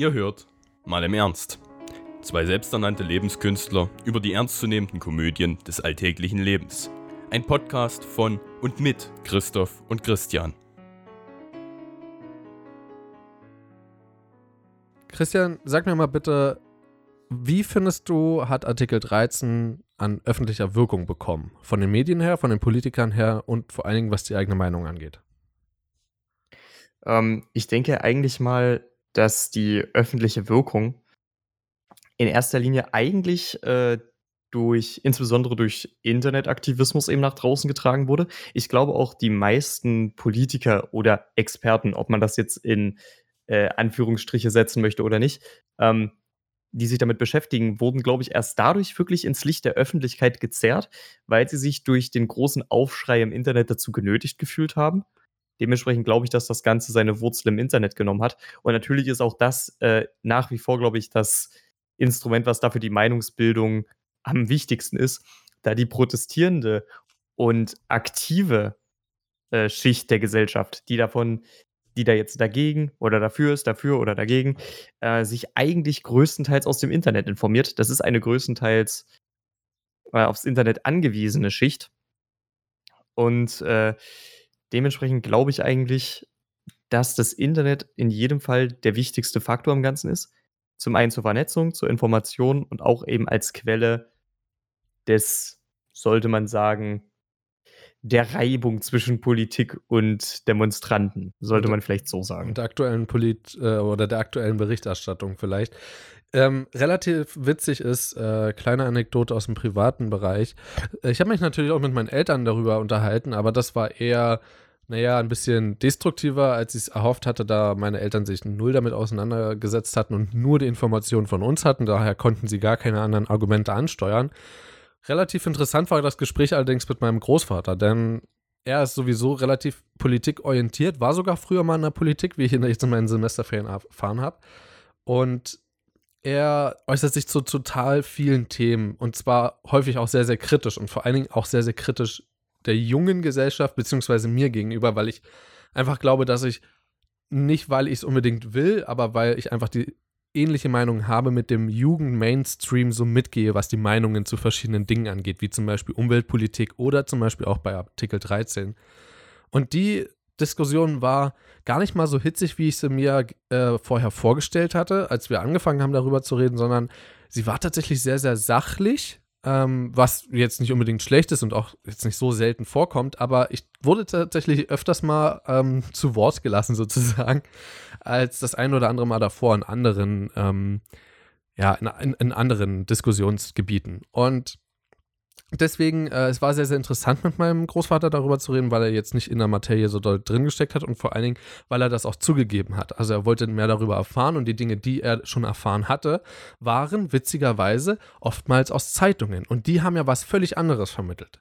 Ihr hört mal im Ernst. Zwei selbsternannte Lebenskünstler über die ernstzunehmenden Komödien des alltäglichen Lebens. Ein Podcast von und mit Christoph und Christian. Christian, sag mir mal bitte, wie findest du, hat Artikel 13 an öffentlicher Wirkung bekommen? Von den Medien her, von den Politikern her und vor allen Dingen, was die eigene Meinung angeht? Ähm, ich denke eigentlich mal, dass die öffentliche Wirkung in erster Linie eigentlich äh, durch, insbesondere durch Internetaktivismus eben nach draußen getragen wurde. Ich glaube auch die meisten Politiker oder Experten, ob man das jetzt in äh, Anführungsstriche setzen möchte oder nicht, ähm, die sich damit beschäftigen, wurden, glaube ich, erst dadurch wirklich ins Licht der Öffentlichkeit gezerrt, weil sie sich durch den großen Aufschrei im Internet dazu genötigt gefühlt haben. Dementsprechend glaube ich, dass das Ganze seine Wurzel im Internet genommen hat. Und natürlich ist auch das äh, nach wie vor, glaube ich, das Instrument, was dafür die Meinungsbildung am wichtigsten ist, da die protestierende und aktive äh, Schicht der Gesellschaft, die davon, die da jetzt dagegen oder dafür ist, dafür oder dagegen, äh, sich eigentlich größtenteils aus dem Internet informiert. Das ist eine größtenteils äh, aufs Internet angewiesene Schicht. Und äh, dementsprechend glaube ich eigentlich, dass das Internet in jedem Fall der wichtigste Faktor im Ganzen ist. Zum einen zur Vernetzung, zur Information und auch eben als Quelle des, sollte man sagen, der Reibung zwischen Politik und Demonstranten, sollte man vielleicht so sagen. Und der aktuellen Polit äh, oder der aktuellen Berichterstattung vielleicht. Ähm, relativ witzig ist, äh, kleine Anekdote aus dem privaten Bereich. Ich habe mich natürlich auch mit meinen Eltern darüber unterhalten, aber das war eher, naja, ein bisschen destruktiver, als ich es erhofft hatte, da meine Eltern sich null damit auseinandergesetzt hatten und nur die Informationen von uns hatten. Daher konnten sie gar keine anderen Argumente ansteuern. Relativ interessant war das Gespräch allerdings mit meinem Großvater, denn er ist sowieso relativ politikorientiert, war sogar früher mal in der Politik, wie ich jetzt in meinen Semesterferien erfahren habe. Und er äußert sich zu total vielen Themen und zwar häufig auch sehr, sehr kritisch und vor allen Dingen auch sehr, sehr kritisch der jungen Gesellschaft beziehungsweise mir gegenüber, weil ich einfach glaube, dass ich nicht, weil ich es unbedingt will, aber weil ich einfach die ähnliche Meinung habe, mit dem Jugend-Mainstream so mitgehe, was die Meinungen zu verschiedenen Dingen angeht, wie zum Beispiel Umweltpolitik oder zum Beispiel auch bei Artikel 13. Und die Diskussion war gar nicht mal so hitzig, wie ich sie mir äh, vorher vorgestellt hatte, als wir angefangen haben, darüber zu reden, sondern sie war tatsächlich sehr, sehr sachlich, ähm, was jetzt nicht unbedingt schlecht ist und auch jetzt nicht so selten vorkommt, aber ich wurde tatsächlich öfters mal ähm, zu Wort gelassen, sozusagen als das ein oder andere Mal davor in anderen, ähm, ja, in, in, in, anderen Diskussionsgebieten. Und deswegen, äh, es war sehr, sehr interessant mit meinem Großvater darüber zu reden, weil er jetzt nicht in der Materie so doll drin gesteckt hat und vor allen Dingen, weil er das auch zugegeben hat. Also er wollte mehr darüber erfahren und die Dinge, die er schon erfahren hatte, waren witzigerweise oftmals aus Zeitungen. Und die haben ja was völlig anderes vermittelt.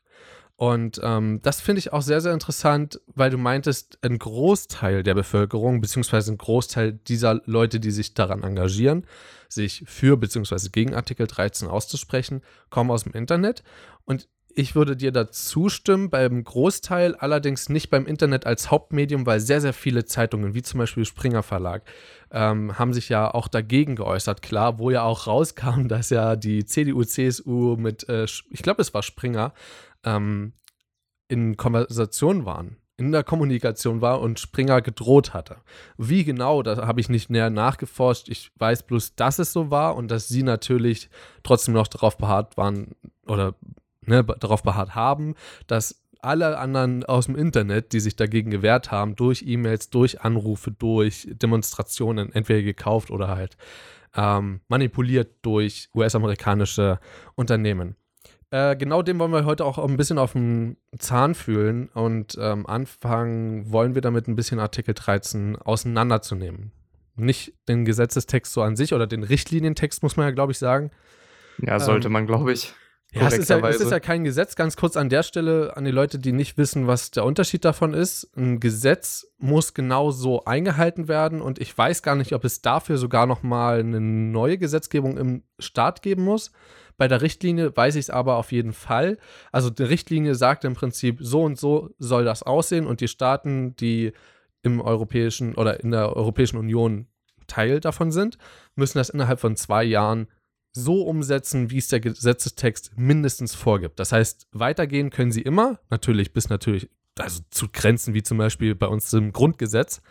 Und ähm, das finde ich auch sehr, sehr interessant, weil du meintest, ein Großteil der Bevölkerung, beziehungsweise ein Großteil dieser Leute, die sich daran engagieren, sich für beziehungsweise gegen Artikel 13 auszusprechen, kommen aus dem Internet. Und ich würde dir da zustimmen, beim Großteil allerdings nicht beim Internet als Hauptmedium, weil sehr, sehr viele Zeitungen, wie zum Beispiel Springer Verlag, ähm, haben sich ja auch dagegen geäußert. Klar, wo ja auch rauskam, dass ja die CDU, CSU mit, äh, ich glaube, es war Springer, ähm, in Konversation waren, in der Kommunikation war und Springer gedroht hatte. Wie genau, da habe ich nicht näher nachgeforscht. Ich weiß bloß, dass es so war und dass sie natürlich trotzdem noch darauf beharrt waren oder ne, darauf beharrt haben, dass alle anderen aus dem Internet, die sich dagegen gewehrt haben, durch E-Mails, durch Anrufe, durch Demonstrationen, entweder gekauft oder halt ähm, manipuliert durch US-amerikanische Unternehmen. Äh, genau dem wollen wir heute auch ein bisschen auf den Zahn fühlen und ähm, anfangen wollen wir damit ein bisschen Artikel 13 auseinanderzunehmen. Nicht den Gesetzestext so an sich oder den Richtlinientext, muss man ja, glaube ich, sagen. Ja, sollte ähm, man, glaube ich. Ja, es ist ja, es ist ja kein Gesetz. Ganz kurz an der Stelle an die Leute, die nicht wissen, was der Unterschied davon ist. Ein Gesetz muss genau so eingehalten werden und ich weiß gar nicht, ob es dafür sogar noch mal eine neue Gesetzgebung im Staat geben muss. Bei der Richtlinie weiß ich es aber auf jeden Fall. Also die Richtlinie sagt im Prinzip, so und so soll das aussehen und die Staaten, die im europäischen oder in der Europäischen Union Teil davon sind, müssen das innerhalb von zwei Jahren so umsetzen, wie es der Gesetzestext mindestens vorgibt. Das heißt, weitergehen können sie immer, natürlich bis natürlich, also zu Grenzen wie zum Beispiel bei uns im Grundgesetz.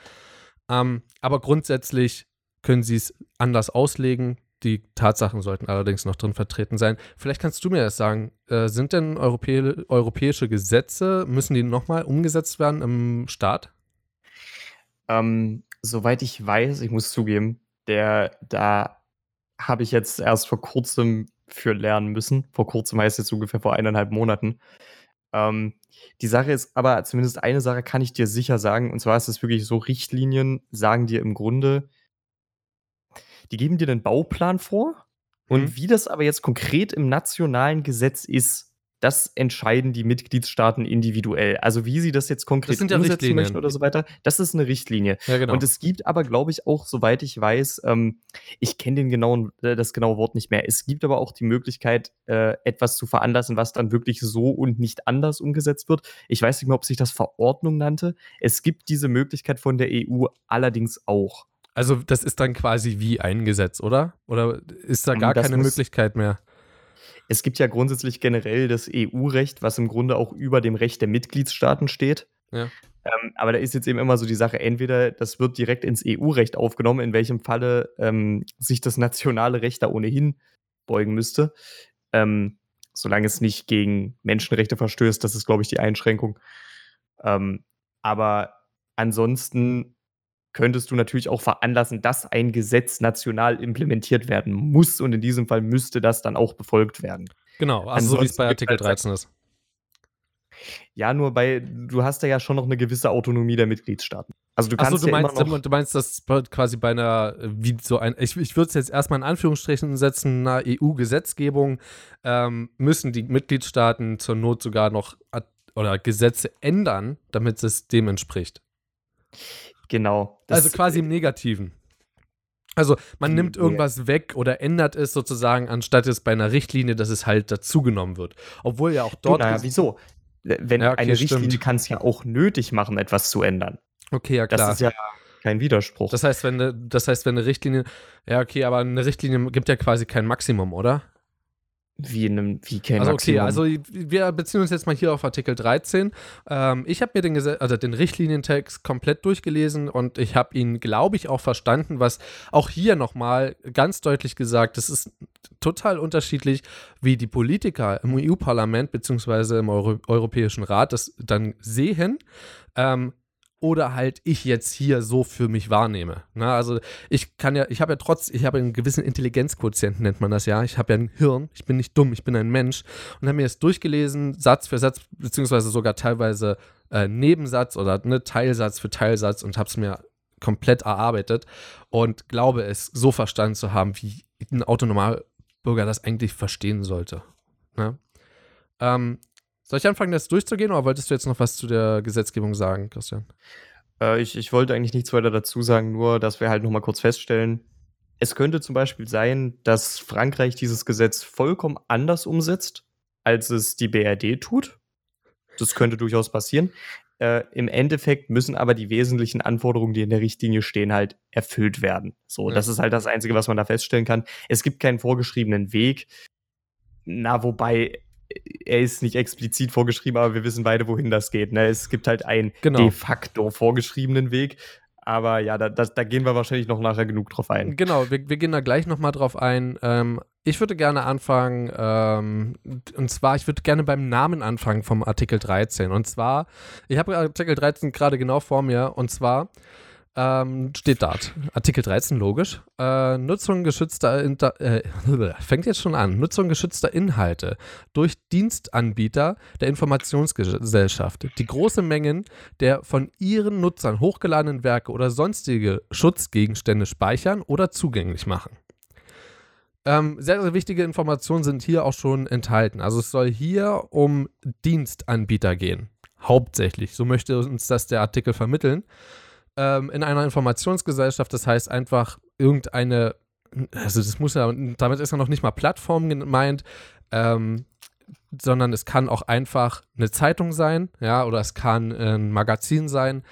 Ähm, aber grundsätzlich können sie es anders auslegen. Die Tatsachen sollten allerdings noch drin vertreten sein. Vielleicht kannst du mir das sagen. Äh, sind denn Europä europäische Gesetze, müssen die nochmal umgesetzt werden im Staat? Ähm, soweit ich weiß, ich muss zugeben, der, da habe ich jetzt erst vor kurzem für lernen müssen. Vor kurzem heißt jetzt ungefähr vor eineinhalb Monaten. Ähm, die Sache ist aber, zumindest eine Sache kann ich dir sicher sagen, und zwar ist es wirklich so, Richtlinien sagen dir im Grunde, die geben dir einen Bauplan vor. Und mhm. wie das aber jetzt konkret im nationalen Gesetz ist, das entscheiden die Mitgliedstaaten individuell. Also wie sie das jetzt konkret das ja umsetzen möchten oder so weiter, das ist eine Richtlinie. Ja, genau. Und es gibt aber, glaube ich, auch, soweit ich weiß, ähm, ich kenne den genauen, äh, das genaue Wort nicht mehr. Es gibt aber auch die Möglichkeit, äh, etwas zu veranlassen, was dann wirklich so und nicht anders umgesetzt wird. Ich weiß nicht mehr, ob sich das Verordnung nannte. Es gibt diese Möglichkeit von der EU allerdings auch. Also das ist dann quasi wie ein Gesetz, oder? Oder ist da gar das keine Möglichkeit mehr? Es gibt ja grundsätzlich generell das EU-Recht, was im Grunde auch über dem Recht der Mitgliedstaaten steht. Ja. Ähm, aber da ist jetzt eben immer so die Sache, entweder das wird direkt ins EU-Recht aufgenommen, in welchem Falle ähm, sich das nationale Recht da ohnehin beugen müsste. Ähm, solange es nicht gegen Menschenrechte verstößt, das ist, glaube ich, die Einschränkung. Ähm, aber ansonsten könntest du natürlich auch veranlassen, dass ein Gesetz national implementiert werden muss und in diesem Fall müsste das dann auch befolgt werden. Genau, also Ansonsten so wie es bei Artikel 13 ist. Ja, nur bei, du hast da ja schon noch eine gewisse Autonomie der Mitgliedstaaten. Also du kannst Achso, du, ja meinst, du meinst, dass quasi bei einer, wie so ein, ich, ich würde es jetzt erstmal in Anführungsstrichen setzen, einer EU-Gesetzgebung ähm, müssen die Mitgliedstaaten zur Not sogar noch oder Gesetze ändern, damit es dem entspricht. Genau. also quasi im Negativen. Also man nimmt irgendwas weg oder ändert es sozusagen, anstatt es bei einer Richtlinie, dass es halt dazugenommen wird. Obwohl ja auch dort. Naja, wieso? Wenn ja, okay, eine Richtlinie kann es ja auch nötig machen, etwas zu ändern. Okay, ja klar. Das ist ja kein Widerspruch. Das heißt, wenn eine, das heißt, wenn eine Richtlinie, ja okay, aber eine Richtlinie gibt ja quasi kein Maximum, oder? Wie in einem, wie kein Also okay, also wir beziehen uns jetzt mal hier auf Artikel 13. Ähm, ich habe mir den, also den Richtlinientext komplett durchgelesen und ich habe ihn, glaube ich, auch verstanden, was auch hier nochmal ganz deutlich gesagt, es ist total unterschiedlich, wie die Politiker im EU-Parlament beziehungsweise im Euro Europäischen Rat das dann sehen. Ähm, oder halt ich jetzt hier so für mich wahrnehme. Na, also ich kann ja, ich habe ja trotz, ich habe einen gewissen Intelligenzquotienten, nennt man das ja. Ich habe ja ein Hirn, ich bin nicht dumm, ich bin ein Mensch und habe mir das durchgelesen, Satz für Satz, beziehungsweise sogar teilweise äh, Nebensatz oder ne, Teilsatz für Teilsatz und habe es mir komplett erarbeitet und glaube es so verstanden zu haben, wie ein Autonomalbürger das eigentlich verstehen sollte. Ne? Ähm, soll ich anfangen, das durchzugehen oder wolltest du jetzt noch was zu der Gesetzgebung sagen, Christian? Äh, ich, ich wollte eigentlich nichts weiter dazu sagen, nur dass wir halt nochmal kurz feststellen, es könnte zum Beispiel sein, dass Frankreich dieses Gesetz vollkommen anders umsetzt, als es die BRD tut. Das könnte durchaus passieren. Äh, Im Endeffekt müssen aber die wesentlichen Anforderungen, die in der Richtlinie stehen, halt erfüllt werden. So, ja. das ist halt das Einzige, was man da feststellen kann. Es gibt keinen vorgeschriebenen Weg. Na, wobei er ist nicht explizit vorgeschrieben, aber wir wissen beide, wohin das geht. Ne? Es gibt halt einen genau. de facto vorgeschriebenen Weg. Aber ja, da, da, da, gehen wir wahrscheinlich noch nachher genug drauf ein. Genau, wir, wir gehen da gleich nochmal drauf ein. Ähm, ich würde gerne anfangen, ähm, und zwar, ich würde gerne beim Namen anfangen vom Artikel 13. Und zwar, ich habe Artikel 13 gerade genau vor mir, und zwar ähm, steht dort. Artikel 13, logisch. Äh, Nutzung geschützter Inter äh, fängt jetzt schon an. Nutzung geschützter Inhalte durch Dienstanbieter der Informationsgesellschaft, die große Mengen der von ihren Nutzern hochgeladenen Werke oder sonstige Schutzgegenstände speichern oder zugänglich machen. Ähm, sehr, sehr wichtige Informationen sind hier auch schon enthalten. Also es soll hier um Dienstanbieter gehen. Hauptsächlich. So möchte uns das der Artikel vermitteln ähm, in einer Informationsgesellschaft, das heißt einfach irgendeine, also das muss ja, damit ist ja noch nicht mal Plattform gemeint, ähm, sondern es kann auch einfach eine Zeitung sein, ja, oder es kann ein Magazin sein,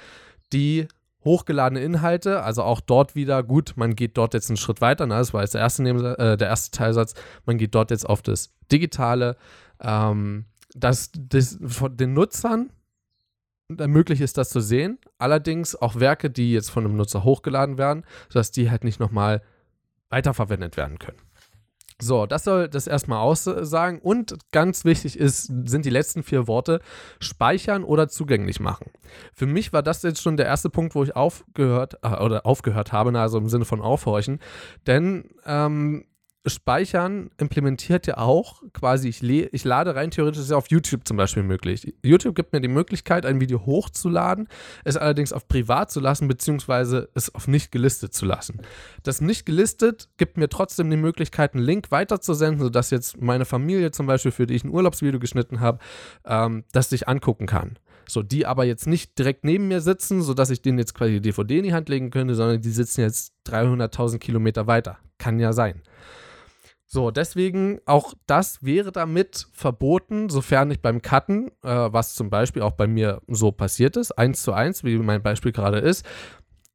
die hochgeladene Inhalte, also auch dort wieder, gut, man geht dort jetzt einen Schritt weiter, ne? das war jetzt der erste, äh, der erste Teilsatz, man geht dort jetzt auf das Digitale, ähm, dass das von den Nutzern möglich ist, das zu sehen, allerdings auch Werke, die jetzt von einem Nutzer hochgeladen werden, sodass die halt nicht nochmal weiterverwendet werden können. So, das soll das erstmal aussagen. Und ganz wichtig ist, sind die letzten vier Worte speichern oder zugänglich machen. Für mich war das jetzt schon der erste Punkt, wo ich aufgehört äh, oder aufgehört habe, also im Sinne von aufhorchen. Denn ähm, Speichern implementiert ja auch quasi, ich, ich lade rein theoretisch ist ja auf YouTube zum Beispiel möglich. YouTube gibt mir die Möglichkeit, ein Video hochzuladen, es allerdings auf privat zu lassen, beziehungsweise es auf nicht gelistet zu lassen. Das nicht gelistet gibt mir trotzdem die Möglichkeit, einen Link weiterzusenden, sodass jetzt meine Familie zum Beispiel, für die ich ein Urlaubsvideo geschnitten habe, ähm, das sich angucken kann. So, die aber jetzt nicht direkt neben mir sitzen, sodass ich denen jetzt quasi die DVD in die Hand legen könnte, sondern die sitzen jetzt 300.000 Kilometer weiter. Kann ja sein. So, deswegen auch das wäre damit verboten, sofern nicht beim Cutten, äh, was zum Beispiel auch bei mir so passiert ist, eins zu eins, wie mein Beispiel gerade ist,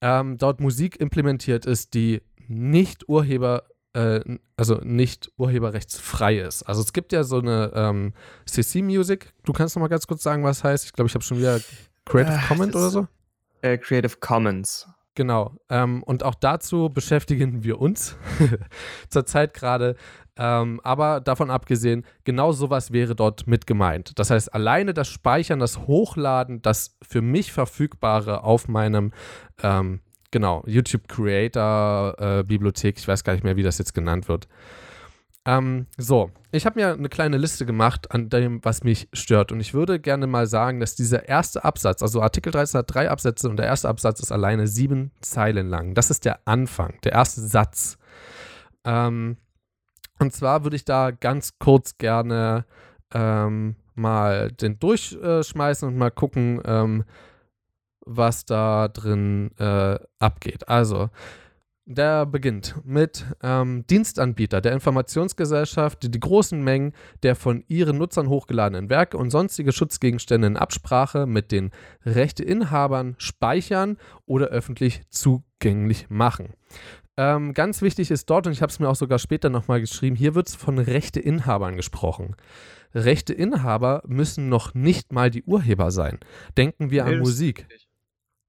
ähm, dort Musik implementiert ist, die nicht Urheber, äh, also nicht urheberrechtsfrei ist. Also es gibt ja so eine ähm, CC Music. Du kannst noch mal ganz kurz sagen, was heißt. Ich glaube, ich habe schon wieder Creative äh, Commons oder so. Äh, Creative Commons. Genau. Ähm, und auch dazu beschäftigen wir uns zurzeit gerade. Ähm, aber davon abgesehen, genau sowas wäre dort mit gemeint. Das heißt, alleine das Speichern, das Hochladen, das für mich verfügbare auf meinem ähm, genau, YouTube Creator äh, Bibliothek, ich weiß gar nicht mehr, wie das jetzt genannt wird, ähm, so, ich habe mir eine kleine Liste gemacht an dem, was mich stört. Und ich würde gerne mal sagen, dass dieser erste Absatz, also Artikel 13 hat drei Absätze und der erste Absatz ist alleine sieben Zeilen lang. Das ist der Anfang, der erste Satz. Ähm, und zwar würde ich da ganz kurz gerne ähm, mal den durchschmeißen und mal gucken, ähm, was da drin äh, abgeht. Also, der beginnt mit ähm, Dienstanbieter der Informationsgesellschaft, die die großen Mengen der von ihren Nutzern hochgeladenen Werke und sonstige Schutzgegenstände in Absprache mit den Rechteinhabern speichern oder öffentlich zugänglich machen. Ähm, ganz wichtig ist dort, und ich habe es mir auch sogar später nochmal geschrieben, hier wird von Rechteinhabern gesprochen. Rechteinhaber müssen noch nicht mal die Urheber sein. Denken wir an Musik.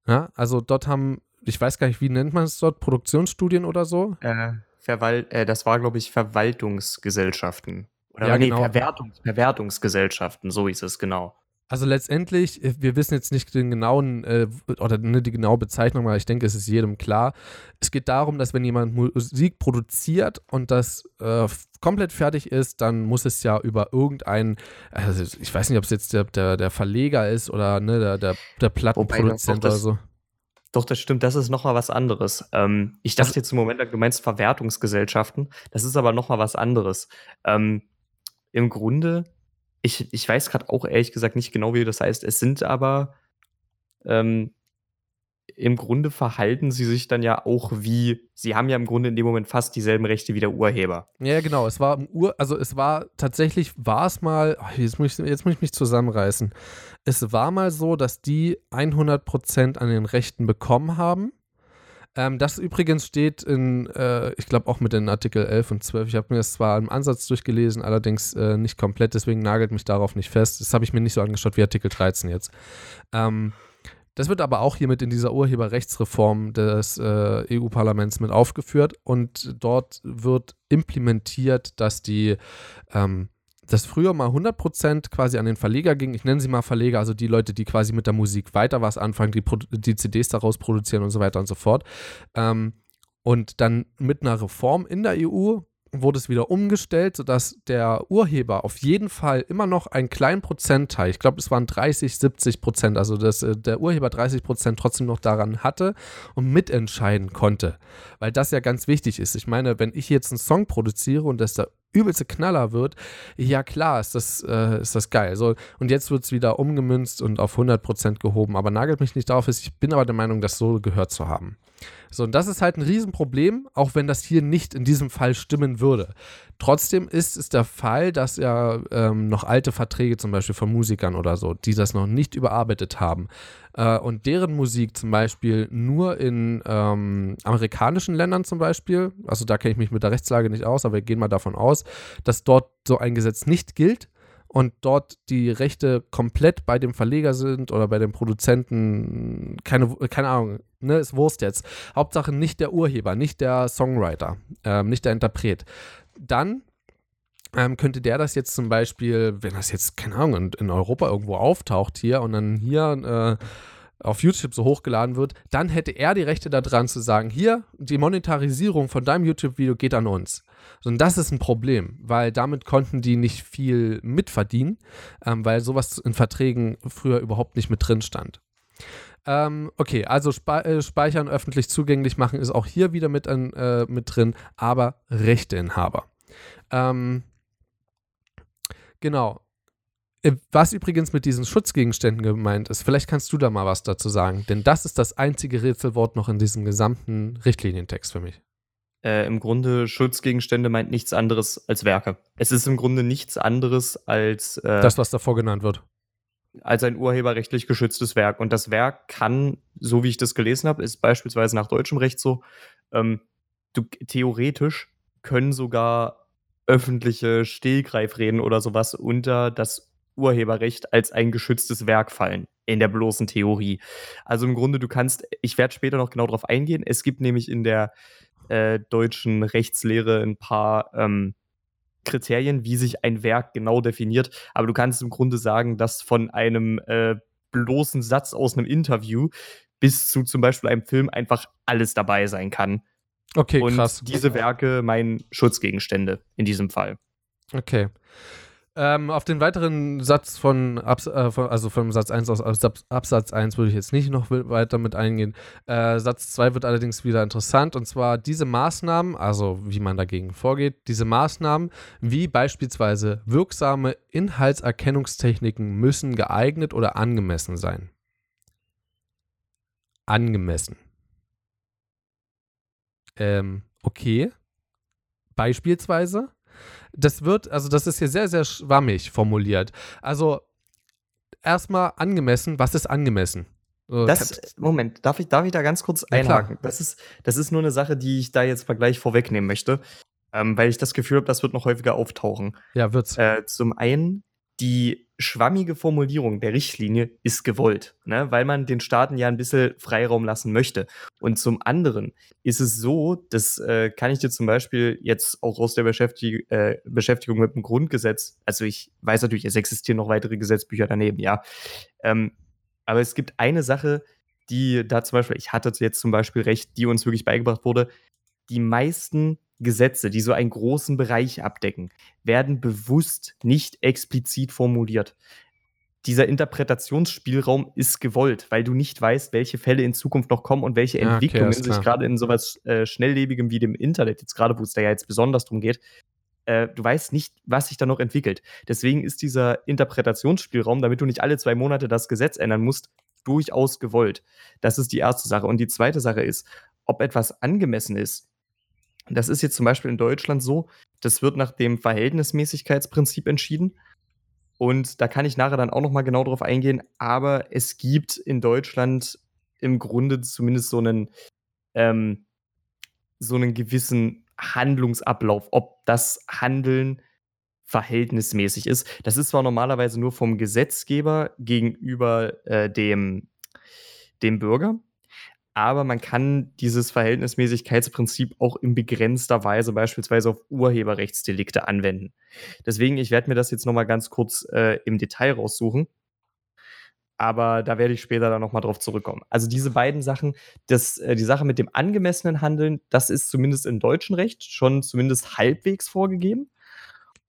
Ja, also dort haben ich weiß gar nicht, wie nennt man es dort, Produktionsstudien oder so? Äh, Verwal äh, das war, glaube ich, Verwaltungsgesellschaften. Oder ja, nee, genau. Verwertungs Verwertungsgesellschaften, so hieß es genau. Also letztendlich, äh, wir wissen jetzt nicht den genauen äh, oder ne, die genaue Bezeichnung, aber ich denke, es ist jedem klar. Es geht darum, dass wenn jemand Musik produziert und das äh, komplett fertig ist, dann muss es ja über irgendeinen, also ich weiß nicht, ob es jetzt der, der, der Verleger ist oder ne, der, der, der Plattenproduzent oder so. Doch, das stimmt, das ist nochmal was anderes. Ähm, ich dachte jetzt im Moment, du meinst Verwertungsgesellschaften. Das ist aber nochmal was anderes. Ähm, Im Grunde, ich, ich weiß gerade auch ehrlich gesagt nicht genau, wie das heißt. Es sind aber ähm, im Grunde verhalten sie sich dann ja auch wie, sie haben ja im Grunde in dem Moment fast dieselben Rechte wie der Urheber. Ja, genau. Es war Ur, also es war tatsächlich, war es mal, jetzt muss, ich, jetzt muss ich mich zusammenreißen. Es war mal so, dass die 100% an den Rechten bekommen haben. Ähm, das übrigens steht in, äh, ich glaube auch mit den Artikel 11 und 12. Ich habe mir das zwar im Ansatz durchgelesen, allerdings äh, nicht komplett, deswegen nagelt mich darauf nicht fest. Das habe ich mir nicht so angeschaut wie Artikel 13 jetzt. Ähm, das wird aber auch hiermit in dieser Urheberrechtsreform des äh, EU-Parlaments mit aufgeführt und dort wird implementiert, dass die ähm, das früher mal 100% quasi an den Verleger ging. Ich nenne sie mal Verleger, also die Leute, die quasi mit der Musik weiter was anfangen, die, die CDs daraus produzieren und so weiter und so fort. Ähm, und dann mit einer Reform in der EU wurde es wieder umgestellt, sodass der Urheber auf jeden Fall immer noch einen kleinen Prozentteil, ich glaube, es waren 30, 70 Prozent, also dass äh, der Urheber 30 Prozent trotzdem noch daran hatte und mitentscheiden konnte. Weil das ja ganz wichtig ist. Ich meine, wenn ich jetzt einen Song produziere und das der übelste Knaller wird, ja klar, ist das, äh, ist das geil. So, und jetzt wird es wieder umgemünzt und auf 100 Prozent gehoben. Aber nagelt mich nicht darauf, ich bin aber der Meinung, das so gehört zu haben. So, und das ist halt ein Riesenproblem, auch wenn das hier nicht in diesem Fall stimmen würde. Trotzdem ist es der Fall, dass ja ähm, noch alte Verträge zum Beispiel von Musikern oder so, die das noch nicht überarbeitet haben äh, und deren Musik zum Beispiel nur in ähm, amerikanischen Ländern zum Beispiel, also da kenne ich mich mit der Rechtslage nicht aus, aber wir gehen mal davon aus, dass dort so ein Gesetz nicht gilt und dort die Rechte komplett bei dem Verleger sind oder bei dem Produzenten, keine, keine Ahnung, ne, ist Wurst jetzt. Hauptsache nicht der Urheber, nicht der Songwriter, ähm, nicht der Interpret. Dann ähm, könnte der das jetzt zum Beispiel, wenn das jetzt, keine Ahnung, in, in Europa irgendwo auftaucht hier und dann hier äh, auf YouTube so hochgeladen wird, dann hätte er die Rechte daran zu sagen, hier, die Monetarisierung von deinem YouTube-Video geht an uns. Und das ist ein Problem, weil damit konnten die nicht viel mitverdienen, ähm, weil sowas in Verträgen früher überhaupt nicht mit drin stand. Ähm, okay, also äh, speichern, öffentlich zugänglich machen ist auch hier wieder mit, äh, mit drin, aber Rechteinhaber. Ähm, genau. Äh, was übrigens mit diesen Schutzgegenständen gemeint ist, vielleicht kannst du da mal was dazu sagen, denn das ist das einzige Rätselwort noch in diesem gesamten Richtlinientext für mich. Äh, Im Grunde Schutzgegenstände meint nichts anderes als Werke. Es ist im Grunde nichts anderes als äh, das, was davor genannt wird. Als ein urheberrechtlich geschütztes Werk. Und das Werk kann, so wie ich das gelesen habe, ist beispielsweise nach deutschem Recht so, ähm, du, theoretisch können sogar öffentliche Stillgreifreden oder sowas unter das Urheberrecht als ein geschütztes Werk fallen, in der bloßen Theorie. Also im Grunde, du kannst, ich werde später noch genau darauf eingehen, es gibt nämlich in der äh, deutschen Rechtslehre ein paar ähm, Kriterien, wie sich ein Werk genau definiert, aber du kannst im Grunde sagen, dass von einem äh, bloßen Satz aus einem Interview bis zu zum Beispiel einem Film einfach alles dabei sein kann. Okay, Und krass. diese Werke meinen Schutzgegenstände in diesem Fall. Okay. Ähm, auf den weiteren Satz von, Abs äh, von, also vom Satz 1 aus Abs Absatz 1 würde ich jetzt nicht noch weiter mit eingehen. Äh, Satz 2 wird allerdings wieder interessant und zwar diese Maßnahmen, also wie man dagegen vorgeht, diese Maßnahmen wie beispielsweise wirksame Inhaltserkennungstechniken müssen geeignet oder angemessen sein. Angemessen. Ähm, okay. Beispielsweise das wird, also das ist hier sehr, sehr schwammig formuliert. Also erstmal angemessen, was ist angemessen? Das, Moment, darf ich, darf ich da ganz kurz ja, einhaken? Das ist, das ist nur eine Sache, die ich da jetzt mal gleich vorwegnehmen möchte, ähm, weil ich das Gefühl habe, das wird noch häufiger auftauchen. Ja, wird's. Äh, zum einen, die schwammige Formulierung der Richtlinie ist gewollt, ne? weil man den Staaten ja ein bisschen Freiraum lassen möchte. Und zum anderen ist es so, das äh, kann ich dir zum Beispiel jetzt auch aus der Beschäftig äh, Beschäftigung mit dem Grundgesetz, also ich weiß natürlich, es existieren noch weitere Gesetzbücher daneben, ja. Ähm, aber es gibt eine Sache, die da zum Beispiel, ich hatte jetzt zum Beispiel recht, die uns wirklich beigebracht wurde, die meisten Gesetze, die so einen großen Bereich abdecken, werden bewusst nicht explizit formuliert. Dieser Interpretationsspielraum ist gewollt, weil du nicht weißt, welche Fälle in Zukunft noch kommen und welche ja, Entwicklungen okay, sich gerade in sowas äh, Schnelllebigem wie dem Internet, jetzt gerade wo es da ja jetzt besonders drum geht, äh, du weißt nicht, was sich da noch entwickelt. Deswegen ist dieser Interpretationsspielraum, damit du nicht alle zwei Monate das Gesetz ändern musst, durchaus gewollt. Das ist die erste Sache. Und die zweite Sache ist, ob etwas angemessen ist, das ist jetzt zum Beispiel in Deutschland so, das wird nach dem Verhältnismäßigkeitsprinzip entschieden. Und da kann ich nachher dann auch noch mal genau drauf eingehen. Aber es gibt in Deutschland im Grunde zumindest so einen, ähm, so einen gewissen Handlungsablauf, ob das Handeln verhältnismäßig ist. Das ist zwar normalerweise nur vom Gesetzgeber gegenüber äh, dem, dem Bürger, aber man kann dieses Verhältnismäßigkeitsprinzip auch in begrenzter Weise beispielsweise auf Urheberrechtsdelikte anwenden. Deswegen, ich werde mir das jetzt nochmal ganz kurz äh, im Detail raussuchen. Aber da werde ich später dann nochmal drauf zurückkommen. Also diese beiden Sachen, das, äh, die Sache mit dem angemessenen Handeln, das ist zumindest im deutschen Recht schon zumindest halbwegs vorgegeben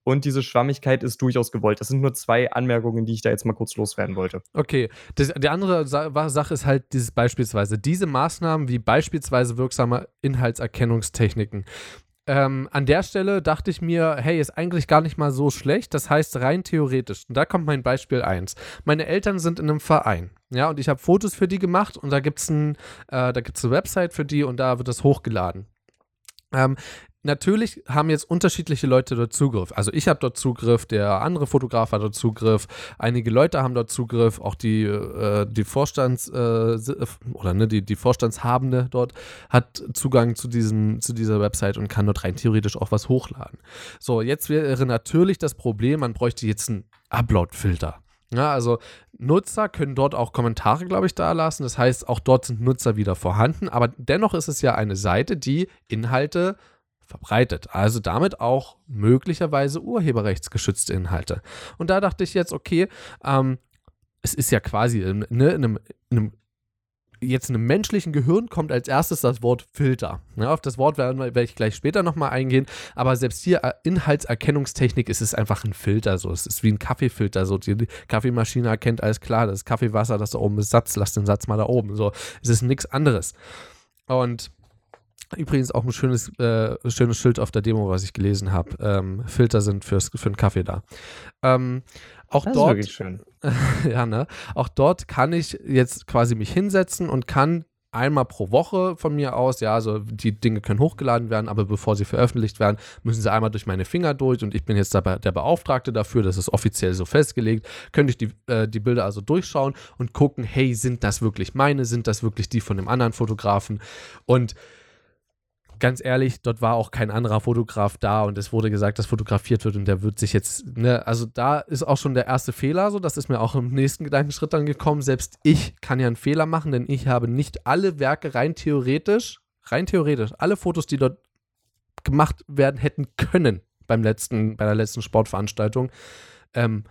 und diese Schwammigkeit ist durchaus gewollt. Das sind nur zwei Anmerkungen, die ich da jetzt mal kurz loswerden wollte. Okay, das, die andere Sa Sache ist halt dieses beispielsweise, diese Maßnahmen wie beispielsweise wirksame Inhaltserkennungstechniken. ähm, an der Stelle dachte ich mir, hey, ist eigentlich gar nicht mal so schlecht. Das heißt, rein theoretisch, und da kommt mein Beispiel 1. Meine Eltern sind in einem Verein. Ja, und ich habe Fotos für die gemacht und da gibt es ein, äh, eine Website für die und da wird das hochgeladen. Ähm, natürlich haben jetzt unterschiedliche Leute dort Zugriff. Also ich habe dort Zugriff, der andere Fotograf hat dort Zugriff, einige Leute haben dort Zugriff, auch die, äh, die Vorstands- äh, oder ne, die, die Vorstandshabende dort hat Zugang zu, diesem, zu dieser Website und kann dort rein theoretisch auch was hochladen. So, jetzt wäre natürlich das Problem, man bräuchte jetzt einen Upload-Filter. Ja, also Nutzer können dort auch Kommentare, glaube ich, da lassen. Das heißt, auch dort sind Nutzer wieder vorhanden. Aber dennoch ist es ja eine Seite, die Inhalte verbreitet. Also damit auch möglicherweise urheberrechtsgeschützte Inhalte. Und da dachte ich jetzt, okay, ähm, es ist ja quasi in, ne, in, einem, in einem jetzt in einem menschlichen Gehirn kommt als erstes das Wort Filter. Ja, auf das Wort werde, werde ich gleich später nochmal eingehen. Aber selbst hier, äh, Inhaltserkennungstechnik, ist es einfach ein Filter. So. Es ist wie ein Kaffeefilter. So. Die Kaffeemaschine erkennt alles klar, das Kaffeewasser, das da oben ist Satz, lass den Satz mal da oben. So. Es ist nichts anderes. Und Übrigens auch ein schönes, äh, schönes Schild auf der Demo, was ich gelesen habe. Ähm, Filter sind fürs, für einen Kaffee da. Ähm, auch das dort, ist wirklich schön. ja, ne? Auch dort kann ich jetzt quasi mich hinsetzen und kann einmal pro Woche von mir aus, ja, also die Dinge können hochgeladen werden, aber bevor sie veröffentlicht werden, müssen sie einmal durch meine Finger durch und ich bin jetzt dabei der Beauftragte dafür, das ist offiziell so festgelegt, könnte ich die, äh, die Bilder also durchschauen und gucken, hey, sind das wirklich meine, sind das wirklich die von dem anderen Fotografen und ganz ehrlich, dort war auch kein anderer Fotograf da und es wurde gesagt, dass fotografiert wird und der wird sich jetzt, ne, also da ist auch schon der erste Fehler so, das ist mir auch im nächsten Gedankenschritt dann gekommen. Selbst ich kann ja einen Fehler machen, denn ich habe nicht alle Werke rein theoretisch, rein theoretisch, alle Fotos, die dort gemacht werden hätten können beim letzten, bei der letzten Sportveranstaltung, ähm,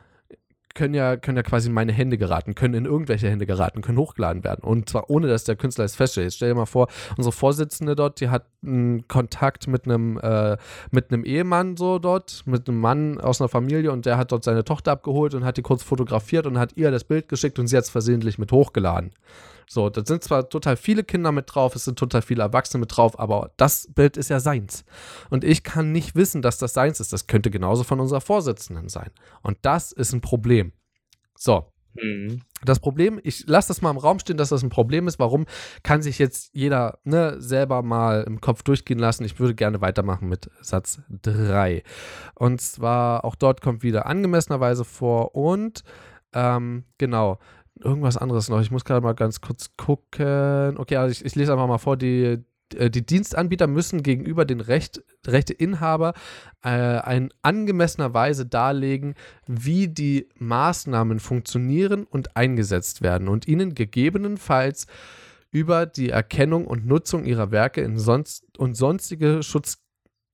können ja, können ja quasi in meine Hände geraten, können in irgendwelche Hände geraten, können hochgeladen werden. Und zwar ohne, dass der Künstler es feststellt. Jetzt stell dir mal vor, unsere Vorsitzende dort, die hat einen Kontakt mit einem, äh, mit einem Ehemann so dort, mit einem Mann aus einer Familie und der hat dort seine Tochter abgeholt und hat die kurz fotografiert und hat ihr das Bild geschickt und sie hat es versehentlich mit hochgeladen. So, da sind zwar total viele Kinder mit drauf, es sind total viele Erwachsene mit drauf, aber das Bild ist ja seins. Und ich kann nicht wissen, dass das seins ist. Das könnte genauso von unserer Vorsitzenden sein. Und das ist ein Problem. So. Mhm. Das Problem, ich lasse das mal im Raum stehen, dass das ein Problem ist. Warum kann sich jetzt jeder ne, selber mal im Kopf durchgehen lassen? Ich würde gerne weitermachen mit Satz 3. Und zwar, auch dort kommt wieder angemessenerweise vor und ähm, genau, irgendwas anderes noch. Ich muss gerade mal ganz kurz gucken. Okay, also ich, ich lese einfach mal vor, die, äh, die Dienstanbieter müssen gegenüber den Recht, Rechteinhaber äh, in angemessener Weise darlegen, wie die Maßnahmen funktionieren und eingesetzt werden und ihnen gegebenenfalls über die Erkennung und Nutzung ihrer Werke sonst und sonstige Schutz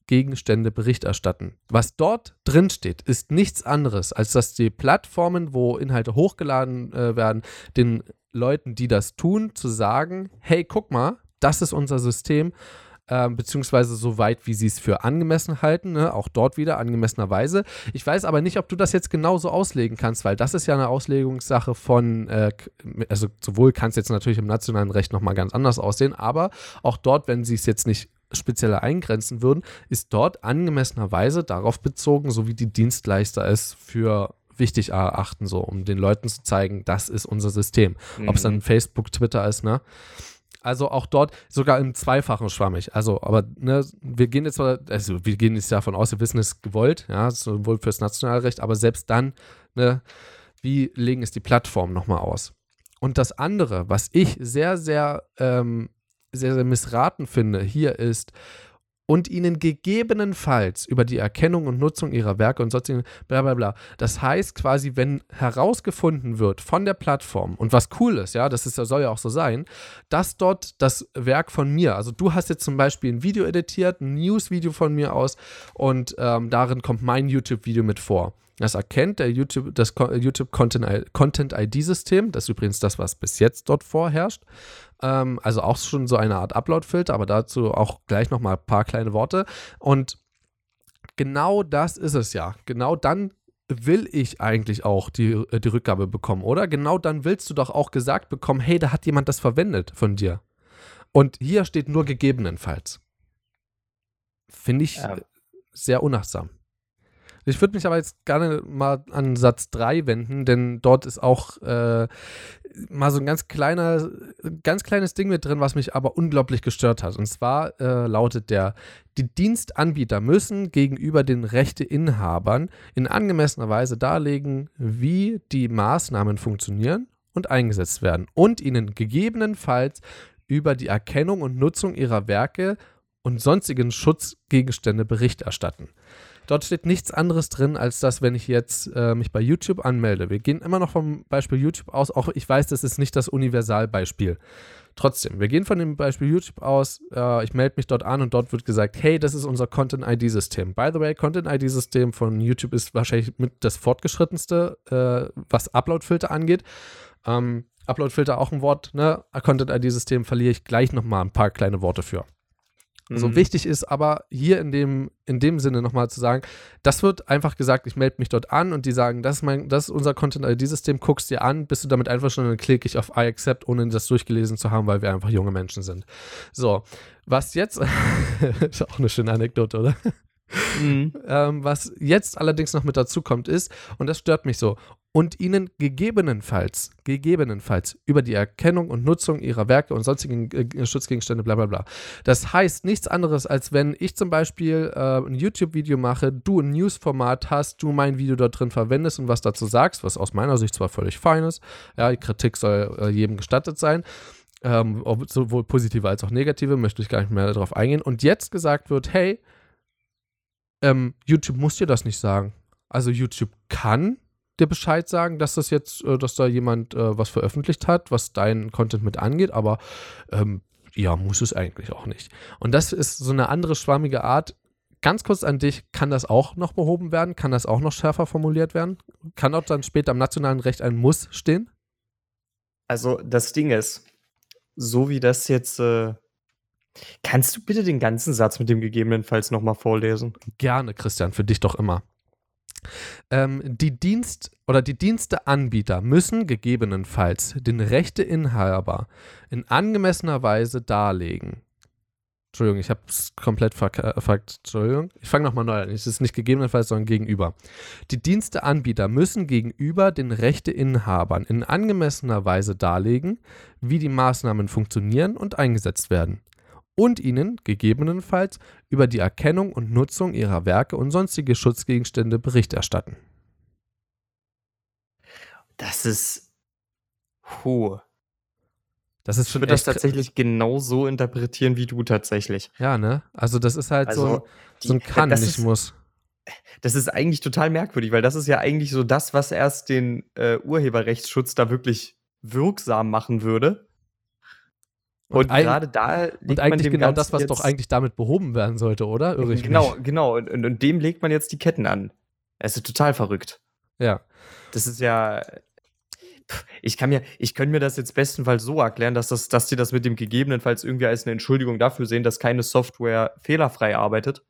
Gegenstände Bericht erstatten. Was dort drin steht, ist nichts anderes, als dass die Plattformen, wo Inhalte hochgeladen äh, werden, den Leuten, die das tun, zu sagen, hey, guck mal, das ist unser System, äh, beziehungsweise so weit, wie sie es für angemessen halten, ne? auch dort wieder angemessenerweise. Ich weiß aber nicht, ob du das jetzt genauso auslegen kannst, weil das ist ja eine Auslegungssache von, äh, also sowohl kann es jetzt natürlich im nationalen Recht nochmal ganz anders aussehen, aber auch dort, wenn sie es jetzt nicht spezieller eingrenzen würden, ist dort angemessenerweise darauf bezogen, so wie die Dienstleister es für wichtig erachten, so um den Leuten zu zeigen, das ist unser System. Mhm. Ob es dann mhm. Facebook, Twitter ist, ne? Also auch dort sogar im Zweifachen schwammig. Also, aber ne, wir gehen jetzt mal, also wir gehen jetzt davon aus, wir wissen es gewollt, ja, sowohl fürs Nationalrecht, aber selbst dann, ne, wie legen es die Plattformen nochmal aus? Und das andere, was ich sehr, sehr ähm, sehr, sehr missraten finde, hier ist, und ihnen gegebenenfalls über die Erkennung und Nutzung ihrer Werke und sonstigen bla bla bla. Das heißt quasi, wenn herausgefunden wird von der Plattform und was cool ist, ja, das ist, soll ja auch so sein, dass dort das Werk von mir, also du hast jetzt zum Beispiel ein Video editiert, ein News-Video von mir aus und ähm, darin kommt mein YouTube-Video mit vor. Das erkennt der YouTube, das YouTube Content ID-System, das ist übrigens das, was bis jetzt dort vorherrscht. Ähm, also auch schon so eine Art Upload-Filter, aber dazu auch gleich nochmal ein paar kleine Worte. Und genau das ist es ja. Genau dann will ich eigentlich auch die, äh, die Rückgabe bekommen, oder? Genau dann willst du doch auch gesagt bekommen, hey, da hat jemand das verwendet von dir. Und hier steht nur gegebenenfalls. finde ich Ja. sehr unachtsam. Ich würde mich aber jetzt gerne mal an Satz 3 wenden, denn dort ist auch äh, mal so ein ganz kleiner, ganz kleines Ding mit drin, was mich aber unglaublich gestört hat. Und zwar äh, lautet der, die Dienstanbieter müssen gegenüber den Rechteinhabern in angemessener Weise darlegen, wie die Maßnahmen funktionieren und eingesetzt werden und ihnen gegebenenfalls über die Erkennung und Nutzung ihrer Werke und sonstigen Schutzgegenstände Bericht erstatten. Dort steht nichts anderes drin, als dass, wenn ich jetzt äh, mich bei YouTube anmelde. Wir gehen immer noch vom Beispiel YouTube aus, auch ich weiß, das ist nicht das Universalbeispiel. Trotzdem, wir gehen von dem Beispiel YouTube aus, äh, ich melde mich dort an und dort wird gesagt, hey, das ist unser Content-ID-System. By the way, Content-ID-System von YouTube ist wahrscheinlich mit das fortgeschrittenste, äh, was Upload-Filter angeht. Ähm, Upload-Filter auch ein Wort, ne? Content-ID-System verliere ich gleich nochmal ein paar kleine Worte für. So Mhm. wichtig ist aber hier in dem, in dem Sinne nochmal zu sagen, das wird einfach gesagt, ich melde mich dort an und die sagen, das ist, mein, das ist unser Content-ID-System, guckst dir an, bist du damit einverstanden, dann klicke ich auf I accept, ohne das durchgelesen zu haben, weil wir einfach junge Menschen sind. So, was jetzt, ist auch eine schöne Anekdote, oder? Mhm. Ähm, was jetzt allerdings noch mit dazu kommt, ist, und das stört mich so, und ihnen gegebenenfalls, gegebenenfalls über die Erkennung und Nutzung ihrer Werke und sonstigen äh, Schutzgegenstände, bla bla bla. Das heißt nichts anderes, als wenn ich zum Beispiel äh, ein YouTube-Video mache, du ein News-Format hast, du mein Video dort drin verwendest und was dazu sagst, was aus meiner Sicht zwar völlig fein ist, ja, die Kritik soll äh, jedem gestattet sein, ähm, sowohl positive als auch negative, möchte ich gar nicht mehr darauf eingehen. Und jetzt gesagt wird, hey, ähm, YouTube muss dir das nicht sagen. Also YouTube kann dir Bescheid sagen, dass das jetzt, äh, dass da jemand äh, was veröffentlicht hat, was deinen Content mit angeht, aber ähm, ja, muss es eigentlich auch nicht. Und das ist so eine andere schwammige Art. Ganz kurz an dich, kann das auch noch behoben werden? Kann das auch noch schärfer formuliert werden? Kann dort dann später im nationalen Recht ein Muss stehen? Also, das Ding ist, so wie das jetzt. Äh, kannst du bitte den ganzen Satz mit dem gegebenenfalls nochmal vorlesen? Gerne, Christian, für dich doch immer. Ähm, die Dienst- oder die Diensteanbieter müssen gegebenenfalls den Rechteinhaber in angemessener Weise darlegen. Entschuldigung, ich habe es komplett verkackt. Entschuldigung. Ich fange nochmal neu an. Es ist nicht gegebenenfalls, sondern gegenüber. Die Diensteanbieter müssen gegenüber den Rechteinhabern in angemessener Weise darlegen, wie die Maßnahmen funktionieren und eingesetzt werden und ihnen gegebenenfalls über die Erkennung und Nutzung ihrer Werke und sonstige Schutzgegenstände Bericht erstatten. Das ist. Puh. Das ist Ich schon würde das tatsächlich genau so interpretieren wie du tatsächlich. ja, ne? Also das ist halt so, ein- Also, so ein die- Kann, das nicht ist, muss. Das ist eigentlich total merkwürdig, weil das ist ja eigentlich so das, was erst den äh, Urheberrechtsschutz da wirklich wirksam machen würde. Und Und, gerade da legt Und man eigentlich dem genau das, Ganzen was jetzt, doch eigentlich damit behoben werden sollte, oder? Irre ich genau, mich? genau. Und, und, und dem legt man jetzt die Ketten an. Es ist total verrückt. Ja. Das ist ja. Ich kann mir, ich könnte mir das jetzt bestenfalls so erklären, dass, das, dass die das mit dem gegebenenfalls irgendwie als eine Entschuldigung dafür sehen, dass keine Software fehlerfrei arbeitet.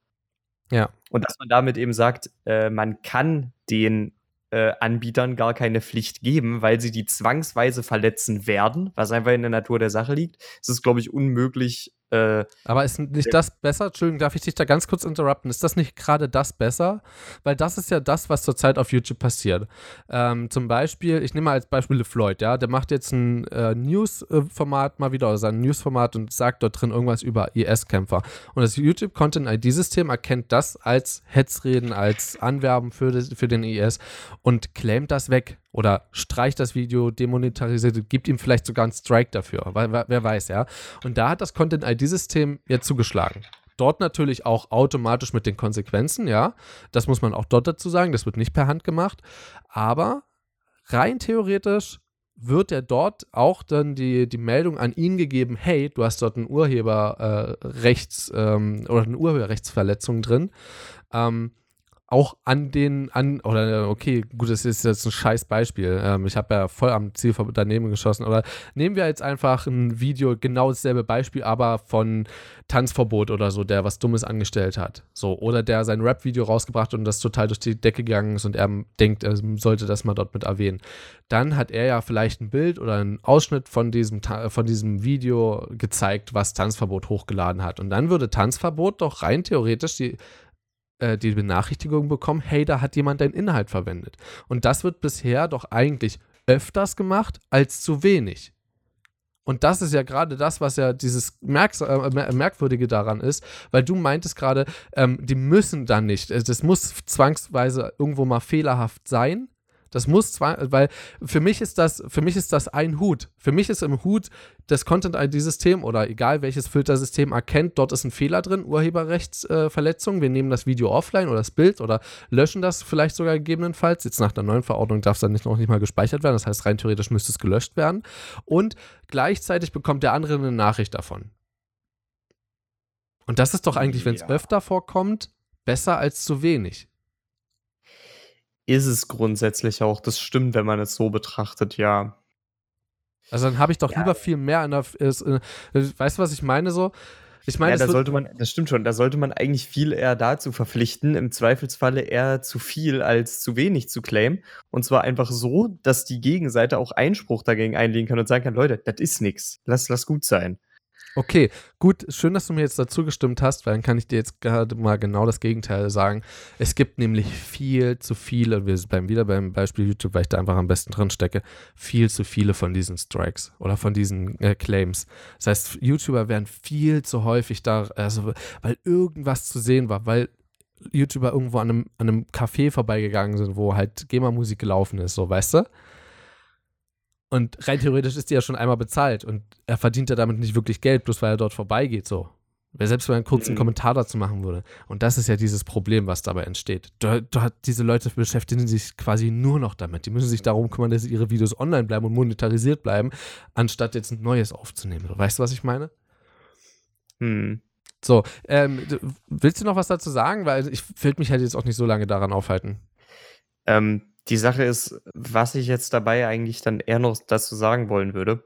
Ja. Und dass man damit eben sagt, äh, man kann den äh, Anbietern gar keine Pflicht geben, weil sie die zwangsweise verletzen werden, was einfach in der Natur der Sache liegt. Es ist, glaube ich, unmöglich. Äh, Aber ist nicht das besser? Entschuldigung, darf ich dich da ganz kurz interrupten? Ist das nicht gerade das besser? Weil das ist ja das, was zurzeit auf YouTube passiert. Ähm, zum Beispiel, ich nehme mal als Beispiel Floyd, ja, der macht jetzt ein äh, News-Format mal wieder, oder sein News-Format und sagt dort drin irgendwas über IS-Kämpfer. Und das YouTube Content ID-System erkennt das als Hetzreden, als Anwerben für, das, für den IS und claimt das weg oder streicht das Video, demonetarisiert, gibt ihm vielleicht sogar einen Strike dafür, weil, wer weiß, ja. Und da hat das Content-ID-System jetzt zugeschlagen. Dort natürlich auch automatisch mit den Konsequenzen, ja. Das muss man auch dort dazu sagen, das wird nicht per Hand gemacht. Aber rein theoretisch wird er dort auch dann die, die Meldung an ihn gegeben, hey, du hast dort ein Urheberrechts äh, ähm, oder eine Urheberrechtsverletzung drin. Ähm, auch an den, an, oder okay, gut, das ist jetzt ein scheiß Beispiel. Ähm, ich habe ja voll am Ziel daneben geschossen. Oder nehmen wir jetzt einfach ein Video, genau dasselbe Beispiel, aber von Tanzverbot oder so, der was Dummes angestellt hat. So, oder der sein Rap-Video rausgebracht und das total durch die Decke gegangen ist und er denkt, er sollte das mal dort mit erwähnen. Dann hat er ja vielleicht ein Bild oder einen Ausschnitt von diesem, von diesem Video gezeigt, was Tanzverbot hochgeladen hat. Und dann würde Tanzverbot doch rein theoretisch die äh, die Benachrichtigung bekommen, hey, da hat jemand deinen Inhalt verwendet. Und das wird bisher doch eigentlich öfters gemacht als zu wenig. Und das ist ja gerade das, was ja dieses Merks äh, Merkwürdige daran ist, weil du meintest gerade, ähm, die müssen dann nicht. Das muss zwangsweise irgendwo mal fehlerhaft sein, das muss zwar, weil für mich ist das, für mich ist das ein Hut. Für mich ist im Hut das Content-ID-System oder egal welches Filtersystem erkennt, dort ist ein Fehler drin, Urheberrechtsverletzung. Äh, wir nehmen das Video offline oder das Bild oder löschen das vielleicht sogar gegebenenfalls. Jetzt nach der neuen Verordnung darf es dann nicht, noch nicht mal gespeichert werden. Das heißt, rein theoretisch müsste es gelöscht werden. Und gleichzeitig bekommt der andere eine Nachricht davon. Und das ist doch eigentlich, wenn es ja. öfter vorkommt, besser als zu wenig ist es grundsätzlich auch. Das stimmt, wenn man es so betrachtet, ja. Also dann habe ich doch ja. lieber viel mehr in der. Ist, äh, weißt du, was ich meine so? Ich meine, ja, da sollte man, das stimmt schon, da sollte man eigentlich viel eher dazu verpflichten, im Zweifelsfalle eher zu viel als zu wenig zu claimen. Und zwar einfach so, dass die Gegenseite auch Einspruch dagegen einlegen kann und sagen kann, Leute, das ist nichts. Lass, lass gut sein. Okay, gut, schön, dass du mir jetzt dazu gestimmt hast, weil dann kann ich dir jetzt gerade mal genau das Gegenteil sagen. Es gibt nämlich viel zu viele, wir beim, wieder beim Beispiel YouTube, weil ich da einfach am besten drin stecke, viel zu viele von diesen Strikes oder von diesen äh, Claims. Das heißt, YouTuber werden viel zu häufig da, also weil irgendwas zu sehen war, weil YouTuber irgendwo an einem, an einem Café vorbeigegangen sind, wo halt GEMA-Musik gelaufen ist, so, weißt du? Und rein theoretisch ist die ja schon einmal bezahlt und er verdient ja damit nicht wirklich Geld, bloß weil er dort vorbeigeht, so. Selbst wenn er einen kurzen mhm. Kommentar dazu machen würde. Und das ist ja dieses Problem, was dabei entsteht. Du, du diese Leute beschäftigen sich quasi nur noch damit. Die müssen sich darum kümmern, dass ihre Videos online bleiben und monetarisiert bleiben, anstatt jetzt ein neues aufzunehmen. Weißt du, was ich meine? Hm. So, ähm, willst du noch was dazu sagen? Weil ich will mich halt jetzt auch nicht so lange daran aufhalten. Ähm, die Sache ist, was ich jetzt dabei eigentlich dann eher noch dazu sagen wollen würde,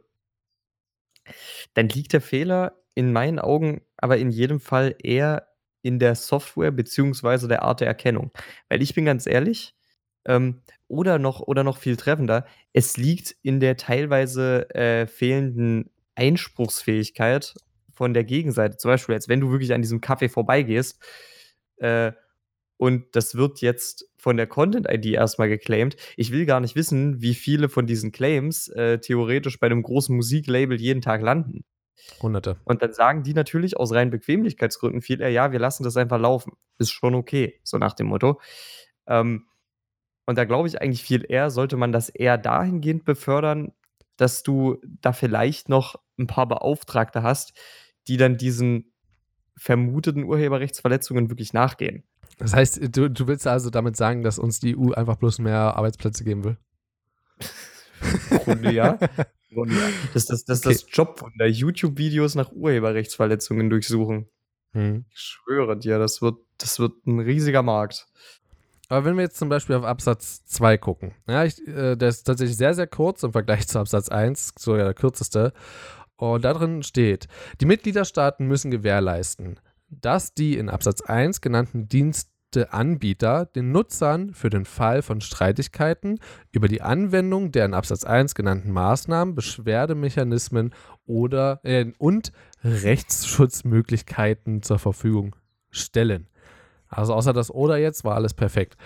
dann liegt der Fehler in meinen Augen aber in jedem Fall eher in der Software beziehungsweise der Art der Erkennung. Weil ich bin ganz ehrlich, ähm, oder noch oder noch viel treffender, es liegt in der teilweise, äh, fehlenden Einspruchsfähigkeit von der Gegenseite. Zum Beispiel, als wenn du wirklich an diesem Kaffee vorbeigehst, äh und das wird jetzt von der Content-ID erstmal geclaimed. Ich will gar nicht wissen, wie viele von diesen Claims äh, theoretisch bei einem großen Musiklabel jeden Tag landen. Hunderte. Und dann sagen die natürlich aus reinen Bequemlichkeitsgründen viel eher, ja, wir lassen das einfach laufen. Ist schon okay, so nach dem Motto. Ähm, und da glaube ich eigentlich viel eher, sollte man das eher dahingehend befördern, dass du da vielleicht noch ein paar Beauftragte hast, die dann diesen vermuteten Urheberrechtsverletzungen wirklich nachgehen. Das heißt, du, du willst also damit sagen, dass uns die EU einfach bloß mehr Arbeitsplätze geben will? Grunde ja. Grunde ja. Das ist das, das, okay. das Jobwunder. YouTube-Videos nach Urheberrechtsverletzungen durchsuchen. Hm. Ich schwöre dir, das wird, das wird ein riesiger Markt. Aber wenn wir jetzt zum Beispiel auf Absatz 2 gucken, ja, ich, äh, der ist tatsächlich sehr, sehr kurz im Vergleich zu Absatz 1, sogar der kürzeste. Und da drin steht, die Mitgliederstaaten müssen gewährleisten, dass die in Absatz 1 genannten Diensteanbieter den Nutzern für den Fall von Streitigkeiten über die Anwendung der in Absatz 1 genannten Maßnahmen, Beschwerdemechanismen oder äh, und Rechtsschutzmöglichkeiten zur Verfügung stellen. Also außer das oder jetzt war alles perfekt.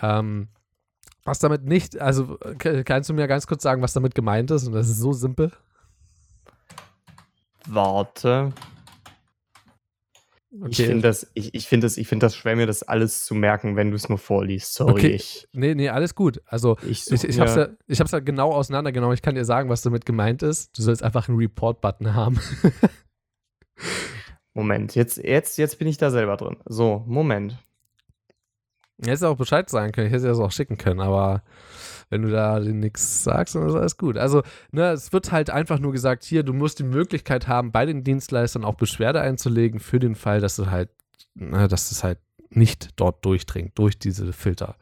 Ähm, was damit nicht, also kannst du mir ganz kurz sagen, was damit gemeint ist? Und das ist so simpel. Warte. Okay. Ich finde das, ich, ich finde das, ich finde das schwer, mir das alles zu merken, wenn du es nur vorliest. Sorry. Okay. Ich, nee, nee, alles gut. Also ich, ich, ich habe es ja, ich hab's ja genau auseinandergenommen. Ich kann dir sagen, was damit gemeint ist. Du sollst einfach einen Report-Button haben. Moment, jetzt, jetzt, jetzt bin ich da selber drin. So, Moment. Hättest auch Bescheid sagen können, ich hätte es auch schicken können, aber wenn du da nichts sagst, dann ist alles gut. Also, ne, es wird halt einfach nur gesagt, hier, du musst die Möglichkeit haben, bei den Dienstleistern auch Beschwerde einzulegen für den Fall, dass du halt, ne, dass es halt nicht dort durchdringt, durch diese Filter.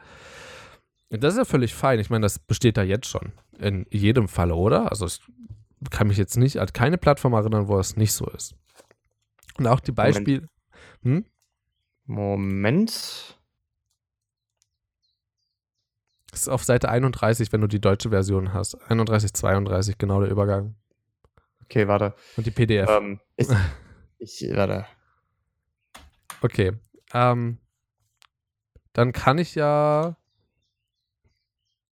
Das ist ja völlig fein. Ich meine, das besteht da jetzt schon. In jedem Falle, oder? Also ich kann mich jetzt nicht an keine Plattform erinnern, wo es nicht so ist. Und auch die Beispiele. Moment. Hm? Moment. Das ist auf Seite 31, wenn du die deutsche Version hast. 31, 32, genau der Übergang. Okay, warte. Und die PDF. Ähm, ich, ich, warte. Okay. Ähm, dann kann ich ja.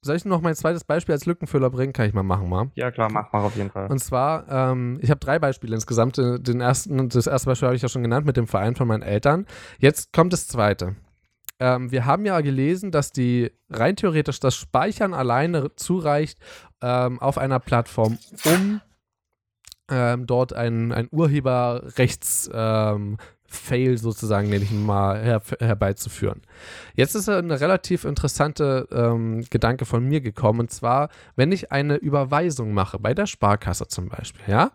Soll ich noch mein zweites Beispiel als Lückenfüller bringen? Kann ich mal machen, mal. Ja, klar, mach, mach auf jeden Fall. Und zwar, ähm, ich habe drei Beispiele insgesamt. Den ersten, das erste Beispiel habe ich ja schon genannt mit dem Verein von meinen Eltern. Jetzt kommt das zweite. Ähm, wir haben ja gelesen, dass die rein theoretisch das Speichern alleine zureicht ähm, auf einer Plattform, um ähm, dort ein, ein Urheberrechts ähm, sozusagen, nenne ich mal, her, herbeizuführen. Jetzt ist eine relativ interessante ähm, Gedanke von mir gekommen, und zwar, wenn ich eine Überweisung mache, bei der Sparkasse zum Beispiel, ja,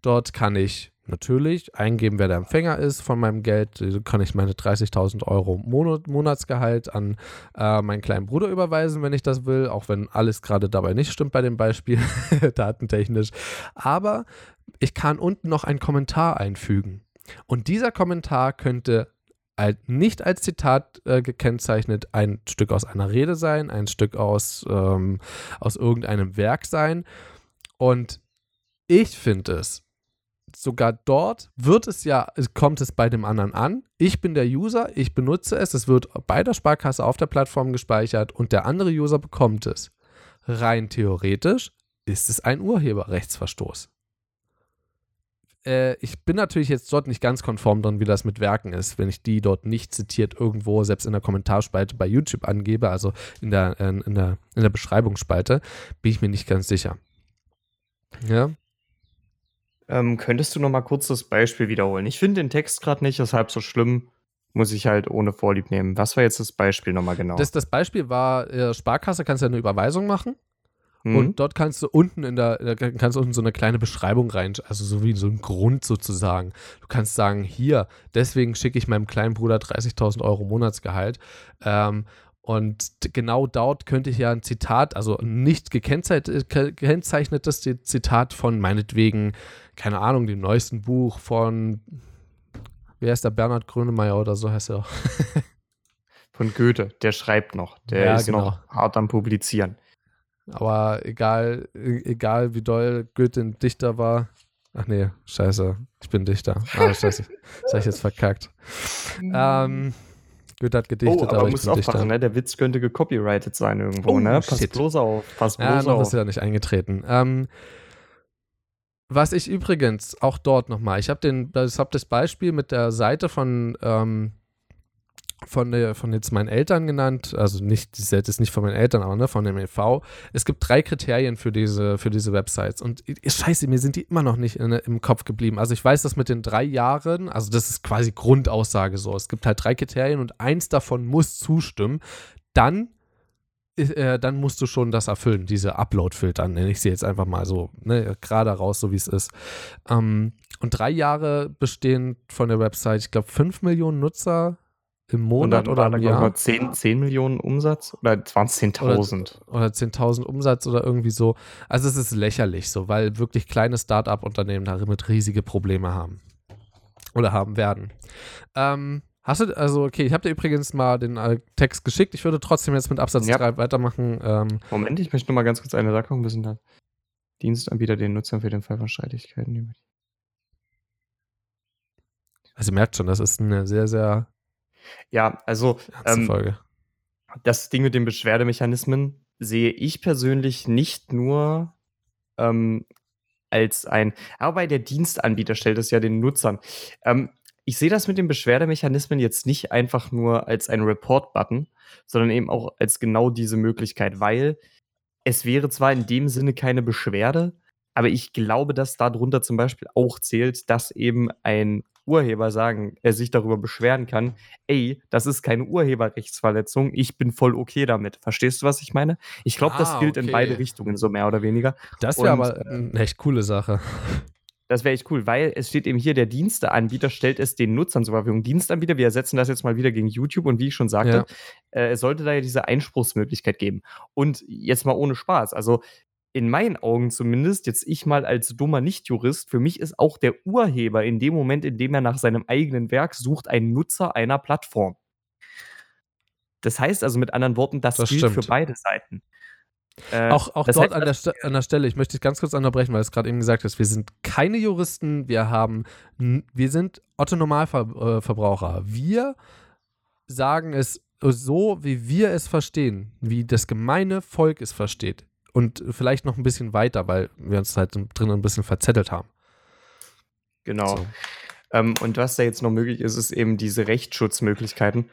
dort kann ich natürlich eingeben, wer der Empfänger ist von meinem Geld, kann ich meine 30.000 Euro Monat, Monatsgehalt an äh, meinen kleinen Bruder überweisen, wenn ich das will, auch wenn alles gerade dabei nicht stimmt bei dem Beispiel, datentechnisch. Aber ich kann unten noch einen Kommentar einfügen. Und dieser Kommentar könnte nicht als Zitat äh, gekennzeichnet ein Stück aus einer Rede sein, ein Stück aus, ähm, aus irgendeinem Werk sein. Und ich finde es, sogar dort wird es ja, kommt es bei dem anderen an. Ich bin der User, ich benutze es, es wird bei der Sparkasse auf der Plattform gespeichert und der andere User bekommt es. Rein theoretisch ist es ein Urheberrechtsverstoß äh, ich bin natürlich jetzt dort nicht ganz konform dran, wie das mit Werken ist, wenn ich die dort nicht zitiert irgendwo, selbst in der Kommentarspalte bei YouTube angebe, also in der, äh, in der, in der Beschreibungsspalte, bin ich mir nicht ganz sicher. Ja. Ähm, könntest du noch mal kurz das Beispiel wiederholen? Ich finde den Text gerade nicht, deshalb so schlimm. Muss ich halt ohne Vorlieb nehmen. Was war jetzt das Beispiel nochmal genau? Das, das Beispiel war, äh, Sparkasse kannst ja eine Überweisung machen Mhm. Und dort kannst du unten in der, da kannst du unten so eine kleine Beschreibung rein, also so wie so ein Grund sozusagen. Du kannst sagen, hier, deswegen schicke ich meinem kleinen Bruder 30.000 Euro Monatsgehalt. Ähm, und genau dort könnte ich ja ein Zitat, also nicht gekennzeichnetes Zitat von meinetwegen, keine Ahnung, dem neuesten Buch von, wie heißt der, Bernhard Grönemeyer oder so heißt er auch. von Goethe, der schreibt noch, der ja, ist genau. noch hart am Publizieren. Aber egal, e-, egal wie doll Goethe ein Dichter war. Ach nee, scheiße, ich bin Dichter. Ah, scheiße, das habe ich jetzt verkackt. Ähm, Goethe hat gedichtet, oh, aber, aber ich bin Dichter. Ne? Der Witz könnte gecopyrighted sein irgendwo, oh, ne? Pass bloß auf, pass bloß ja, noch auf. ist ja nicht eingetreten. Ähm, was ich übrigens auch dort nochmal, ich habe hab das Beispiel mit der Seite von ähm, von, der, von jetzt meinen Eltern genannt, also nicht, das ist nicht von meinen Eltern, aber ne, von dem e.V. Es gibt drei Kriterien für diese, für diese Websites und scheiße, mir sind die immer noch nicht in, im Kopf geblieben. Also ich weiß das mit den drei Jahren, also das ist quasi Grundaussage so. Es gibt halt drei Kriterien und eins davon muss zustimmen. Dann äh, dann musst du schon das erfüllen, diese Upload-Filter, nenne ich sie jetzt einfach mal so, ne, gerade raus, so wie es ist. Ähm, und drei Jahre bestehen von der Website, ich glaube, fünf Millionen Nutzer im Monat oder im Jahr. 10, 10 Millionen Umsatz oder 20.000? Oder, oder 10.000 Umsatz oder irgendwie so. Also es ist lächerlich so, weil wirklich kleine Start-up-Unternehmen damit riesige Probleme haben. Oder haben werden. Ähm, hast du, also okay, ich habe dir übrigens mal den äh, Text geschickt. Ich würde trotzdem jetzt mit Absatz ja. 3 weitermachen. Ähm, Moment, ich möchte nur mal ganz kurz eine Sache wissen. Da. Dienstanbieter den Nutzern für den Fall von Streitigkeiten. Also merkt schon, das ist eine sehr, sehr ja, also ähm, das Ding mit den Beschwerdemechanismen sehe ich persönlich nicht nur ähm, als ein, aber der Dienstanbieter stellt es ja den Nutzern. Ähm, ich sehe das mit den Beschwerdemechanismen jetzt nicht einfach nur als ein Report-Button, sondern eben auch als genau diese Möglichkeit, weil es wäre zwar in dem Sinne keine Beschwerde, aber ich glaube, dass darunter zum Beispiel auch zählt, dass eben ein Urheber sagen, er sich darüber beschweren kann, ey, das ist keine Urheberrechtsverletzung, ich bin voll okay damit. Verstehst du, was ich meine? Ich glaube, ah, das gilt okay. in beide Richtungen, so mehr oder weniger. Das wäre aber eine echt coole Sache. Das wäre echt cool, weil es steht eben hier, der Diensteanbieter stellt es den Nutzern zur Verfügung. Dienstanbieter, wir ersetzen das jetzt mal wieder gegen YouTube und wie ich schon sagte, ja. äh, es sollte da ja diese Einspruchsmöglichkeit geben. Und jetzt mal ohne Spaß, also in meinen Augen zumindest, jetzt ich mal als dummer Nichtjurist, für mich ist auch der Urheber in dem Moment, in dem er nach seinem eigenen Werk sucht, ein Nutzer einer Plattform. Das heißt also mit anderen Worten, das, das gilt stimmt. für beide Seiten. Äh, auch auch dort an der, an der Stelle, ich möchte dich ganz kurz unterbrechen, weil du es gerade eben gesagt hast, wir sind keine Juristen, wir haben, wir sind Otto Normalverbraucher. Wir sagen es so, wie wir es verstehen, wie das gemeine Volk es versteht. Und vielleicht noch ein bisschen weiter, weil wir uns halt drin ein bisschen verzettelt haben. Genau. So. Ähm, und was da jetzt noch möglich ist, ist eben diese Rechtsschutzmöglichkeiten.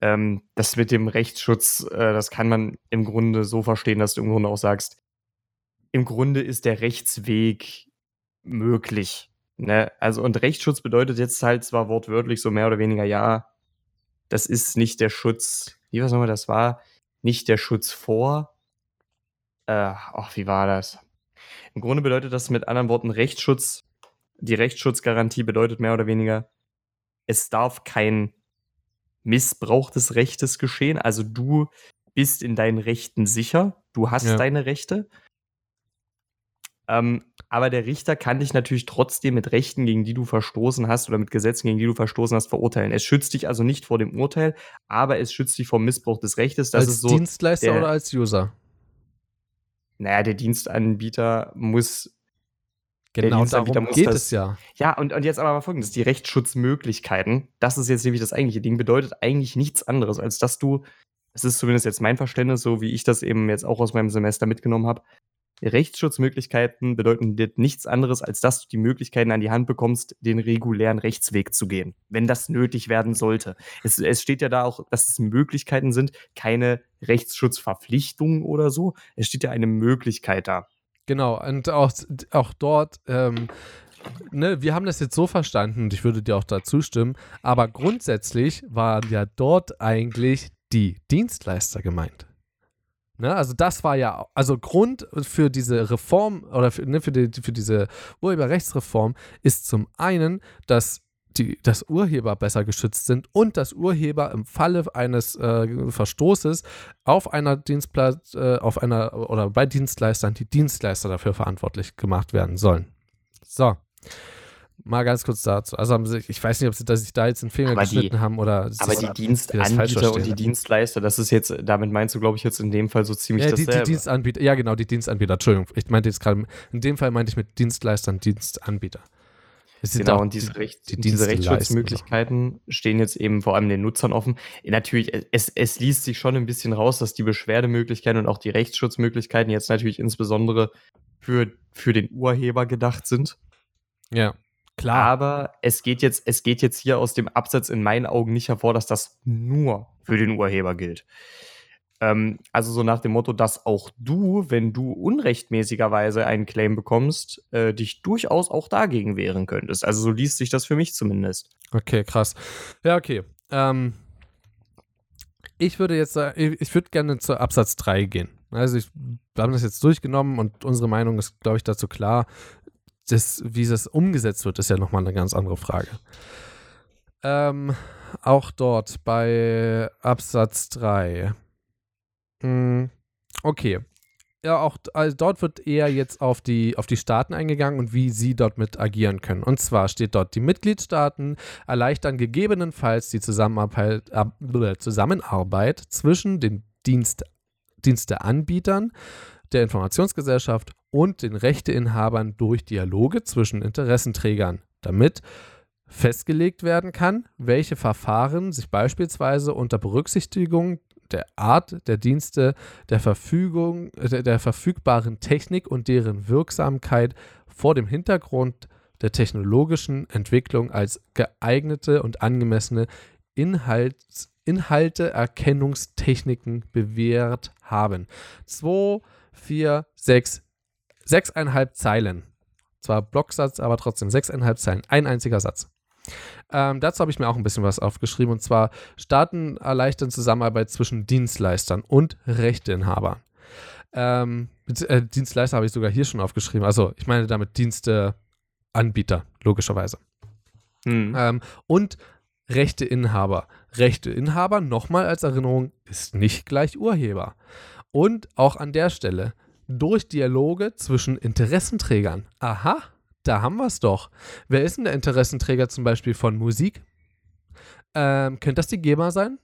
Ähm, das mit dem Rechtsschutz, äh, das kann man im Grunde so verstehen, dass du im Grunde auch sagst, im Grunde ist der Rechtsweg möglich. Ne? Also, und Rechtsschutz bedeutet jetzt halt zwar wortwörtlich so mehr oder weniger, ja, das ist nicht der Schutz, wie was nochmal das war, nicht der Schutz vor. Äh, ach, wie war das? Im Grunde bedeutet das mit anderen Worten Rechtsschutz. Die Rechtsschutzgarantie bedeutet mehr oder weniger, es darf kein Missbrauch des Rechtes geschehen. Also du bist in deinen Rechten sicher, du hast ja. deine Rechte. Ähm, aber der Richter kann dich natürlich trotzdem mit Rechten, gegen die du verstoßen hast oder mit Gesetzen, gegen die du verstoßen hast, verurteilen. Es schützt dich also nicht vor dem Urteil, aber es schützt dich vor Missbrauch des Rechtes. Das als so Dienstleister der, oder als User? Naja, der Dienstanbieter muss Genau, darum geht das, es ja. Ja, und, und jetzt aber mal folgendes: Die Rechtsschutzmöglichkeiten, das ist jetzt nämlich das eigentliche Ding, bedeutet eigentlich nichts anderes, als dass du, das ist zumindest jetzt mein Verständnis, so wie ich das eben jetzt auch aus meinem Semester mitgenommen habe, Rechtsschutzmöglichkeiten bedeuten nichts anderes, als dass du die Möglichkeiten an die Hand bekommst, den regulären Rechtsweg zu gehen, wenn das nötig werden sollte. Es, es steht ja da auch, dass es Möglichkeiten sind, keine Rechtsschutzverpflichtungen oder so. Es steht ja eine Möglichkeit da. Genau, und auch, auch dort, ähm, ne, wir haben das jetzt so verstanden, und ich würde dir auch da zustimmen, aber grundsätzlich waren ja dort eigentlich die Dienstleister gemeint. Ne, also das war ja, also Grund für diese Reform oder für, ne, für, die, für diese Urheberrechtsreform ist zum einen, dass die, dass Urheber besser geschützt sind und dass Urheber im Falle eines äh, Verstoßes auf einer Dienstplatz, äh, auf einer oder bei Dienstleistern die Dienstleister dafür verantwortlich gemacht werden sollen. So. Mal ganz kurz dazu. Also ich weiß nicht, ob sie dass sich da jetzt einen Finger aber geschnitten die, haben oder. Aber die Dienstanbieter und die Dienstleister, das ist jetzt, damit meinst du, glaube ich, jetzt in dem Fall so ziemlich ja, die, dasselbe. Die Dienstanbieter, ja, genau, die Dienstanbieter. Entschuldigung, ich meinte jetzt gerade, in dem Fall meinte ich mit Dienstleistern Dienstanbieter. Genau, und diese, Recht, die diese Rechtsschutzmöglichkeiten stehen jetzt eben vor allem den Nutzern offen. Natürlich, es, es liest sich schon ein bisschen raus, dass die Beschwerdemöglichkeiten und auch die Rechtsschutzmöglichkeiten jetzt natürlich insbesondere für, für den Urheber gedacht sind. Ja, klar. Aber es geht jetzt, es geht jetzt hier aus dem Absatz in meinen Augen nicht hervor, dass das nur für den Urheber gilt. Ähm, also so nach dem Motto, dass auch du, wenn du unrechtmäßigerweise einen Claim bekommst, äh, dich durchaus auch dagegen wehren könntest. Also so liest sich das für mich zumindest. Okay, krass. Ja, okay. Ähm, ich würde jetzt, ich würde gerne zu Absatz 3 gehen. Also ich, wir haben das jetzt durchgenommen und unsere Meinung ist, glaube ich, dazu klar. Das, wie das umgesetzt wird, ist ja nochmal eine ganz andere Frage. Ähm, auch dort bei Absatz 3 hm, okay. Ja, auch also dort wird eher jetzt auf die, auf die Staaten eingegangen und wie sie dort mit agieren können. Und zwar steht dort, die Mitgliedstaaten erleichtern gegebenenfalls die Zusammenarbeit, Zusammenarbeit zwischen den Dienst, Diensteanbietern der Informationsgesellschaft und den Rechteinhabern durch Dialoge zwischen Interessenträgern, damit festgelegt werden kann, welche Verfahren sich beispielsweise unter Berücksichtigung der Art der Dienste, der Verfügung, der, der verfügbaren Technik und deren Wirksamkeit vor dem Hintergrund der technologischen Entwicklung als geeignete und angemessene Inhalts, Inhalteerkennungstechniken bewährt haben. 2, 4, 6, sechseinhalb Zeilen. Zwar Blocksatz, aber trotzdem sechseinhalb Zeilen. Ein einziger Satz. Ähm, dazu habe ich mir auch ein bisschen was aufgeschrieben. Und zwar Staaten erleichtern Zusammenarbeit zwischen Dienstleistern und Rechteinhabern. Ähm, äh, Dienstleister habe ich sogar hier schon aufgeschrieben. Also ich meine damit Dienste, Anbieter, logischerweise. Hm. Ähm, und Rechteinhaber. Rechteinhaber, nochmal als Erinnerung, ist nicht gleich Urheber. Und auch an der Stelle, durch Dialoge zwischen Interessenträgern. Aha, da haben wir es doch. Wer ist denn der Interessenträger zum Beispiel von Musik? Ähm, könnte das die GEMA sein?